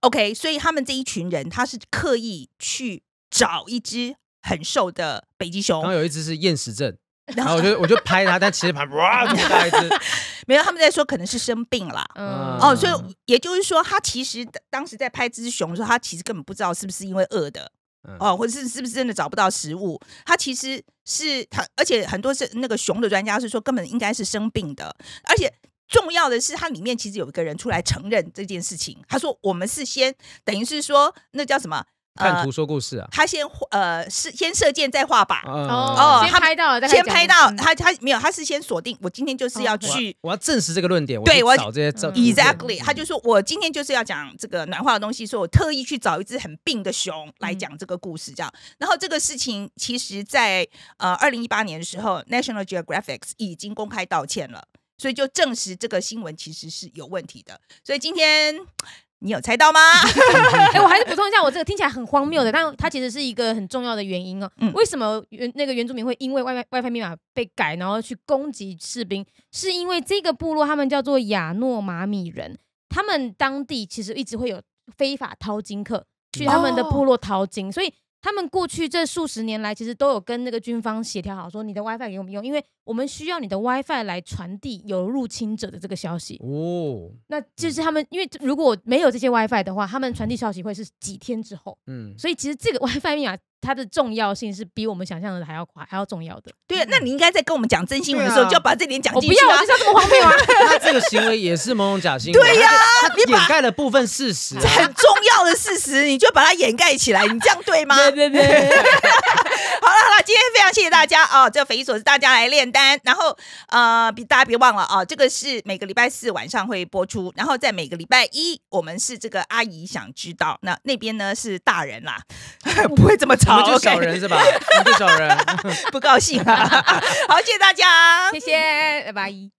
S1: ，OK，所以他们这一群人他是刻意去找一只很瘦的北极熊。
S2: 刚有一只是厌食症。*laughs* 然后我就我就拍他，但其实拍哇这么大一只，*laughs*
S1: 没有他们在说可能是生病了，哦，所以也就是说他其实当时在拍这只熊的时候，他其实根本不知道是不是因为饿的，哦，或者是是不是真的找不到食物，他其实是他，而且很多是那个熊的专家是说根本应该是生病的，而且重要的是它里面其实有一个人出来承认这件事情，他说我们是先等于是说那叫什么？
S2: 看图说故事啊！
S1: 他先呃是先射箭再画靶
S3: 哦，先拍到
S1: 先拍到他他没有他是先锁定我今天就是要去
S2: 我要证实这个论点，
S1: 对我
S2: 找这些证
S1: exactly 他就说我今天就是要讲这个暖化的东西，说我特意去找一只很病的熊来讲这个故事这样。然后这个事情其实在呃二零一八年的时候，National Geographic 已经公开道歉了，所以就证实这个新闻其实是有问题的。所以今天。你有猜到吗？*laughs*
S3: 哎，我还是补充一下，我这个听起来很荒谬的，但它其实是一个很重要的原因哦。为什么原那个原住民会因为 WiFi WiFi 密码被改，然后去攻击士兵？是因为这个部落他们叫做亚诺马米人，他们当地其实一直会有非法淘金客去他们的部落淘金，所以。他们过去这数十年来，其实都有跟那个军方协调好，说你的 WiFi 给我们用，因为我们需要你的 WiFi 来传递有入侵者的这个消息。哦，那就是他们，因为如果没有这些 WiFi 的话，他们传递消息会是几天之后。嗯，所以其实这个 WiFi 密码。它的重要性是比我们想象的还要快，还要重要的。
S1: 对，那你应该在跟我们讲真新闻的时候，就要把这点讲进去。
S3: 我不要，我就是要这么荒谬啊！*laughs*
S2: 他这个行为也是某种假新闻。
S1: 对呀，
S2: 你掩盖了部分事实，
S1: 很重要的事实，你就把它掩盖起来，你这样对吗？
S3: 对对对。*laughs*
S1: 好了好了，今天非常谢谢大家啊！这匪夷所思，大家来炼丹。然后呃，大家别忘了啊，这个是每个礼拜四晚上会播出，然后在每个礼拜一，我们是这个阿姨想知道，那那边呢是大人啦，*laughs* 不会这么吵，
S2: 就找人是。吧，就找人，*laughs*
S1: 不高兴啊！*laughs* 好，谢谢大家，
S3: 谢谢，拜拜。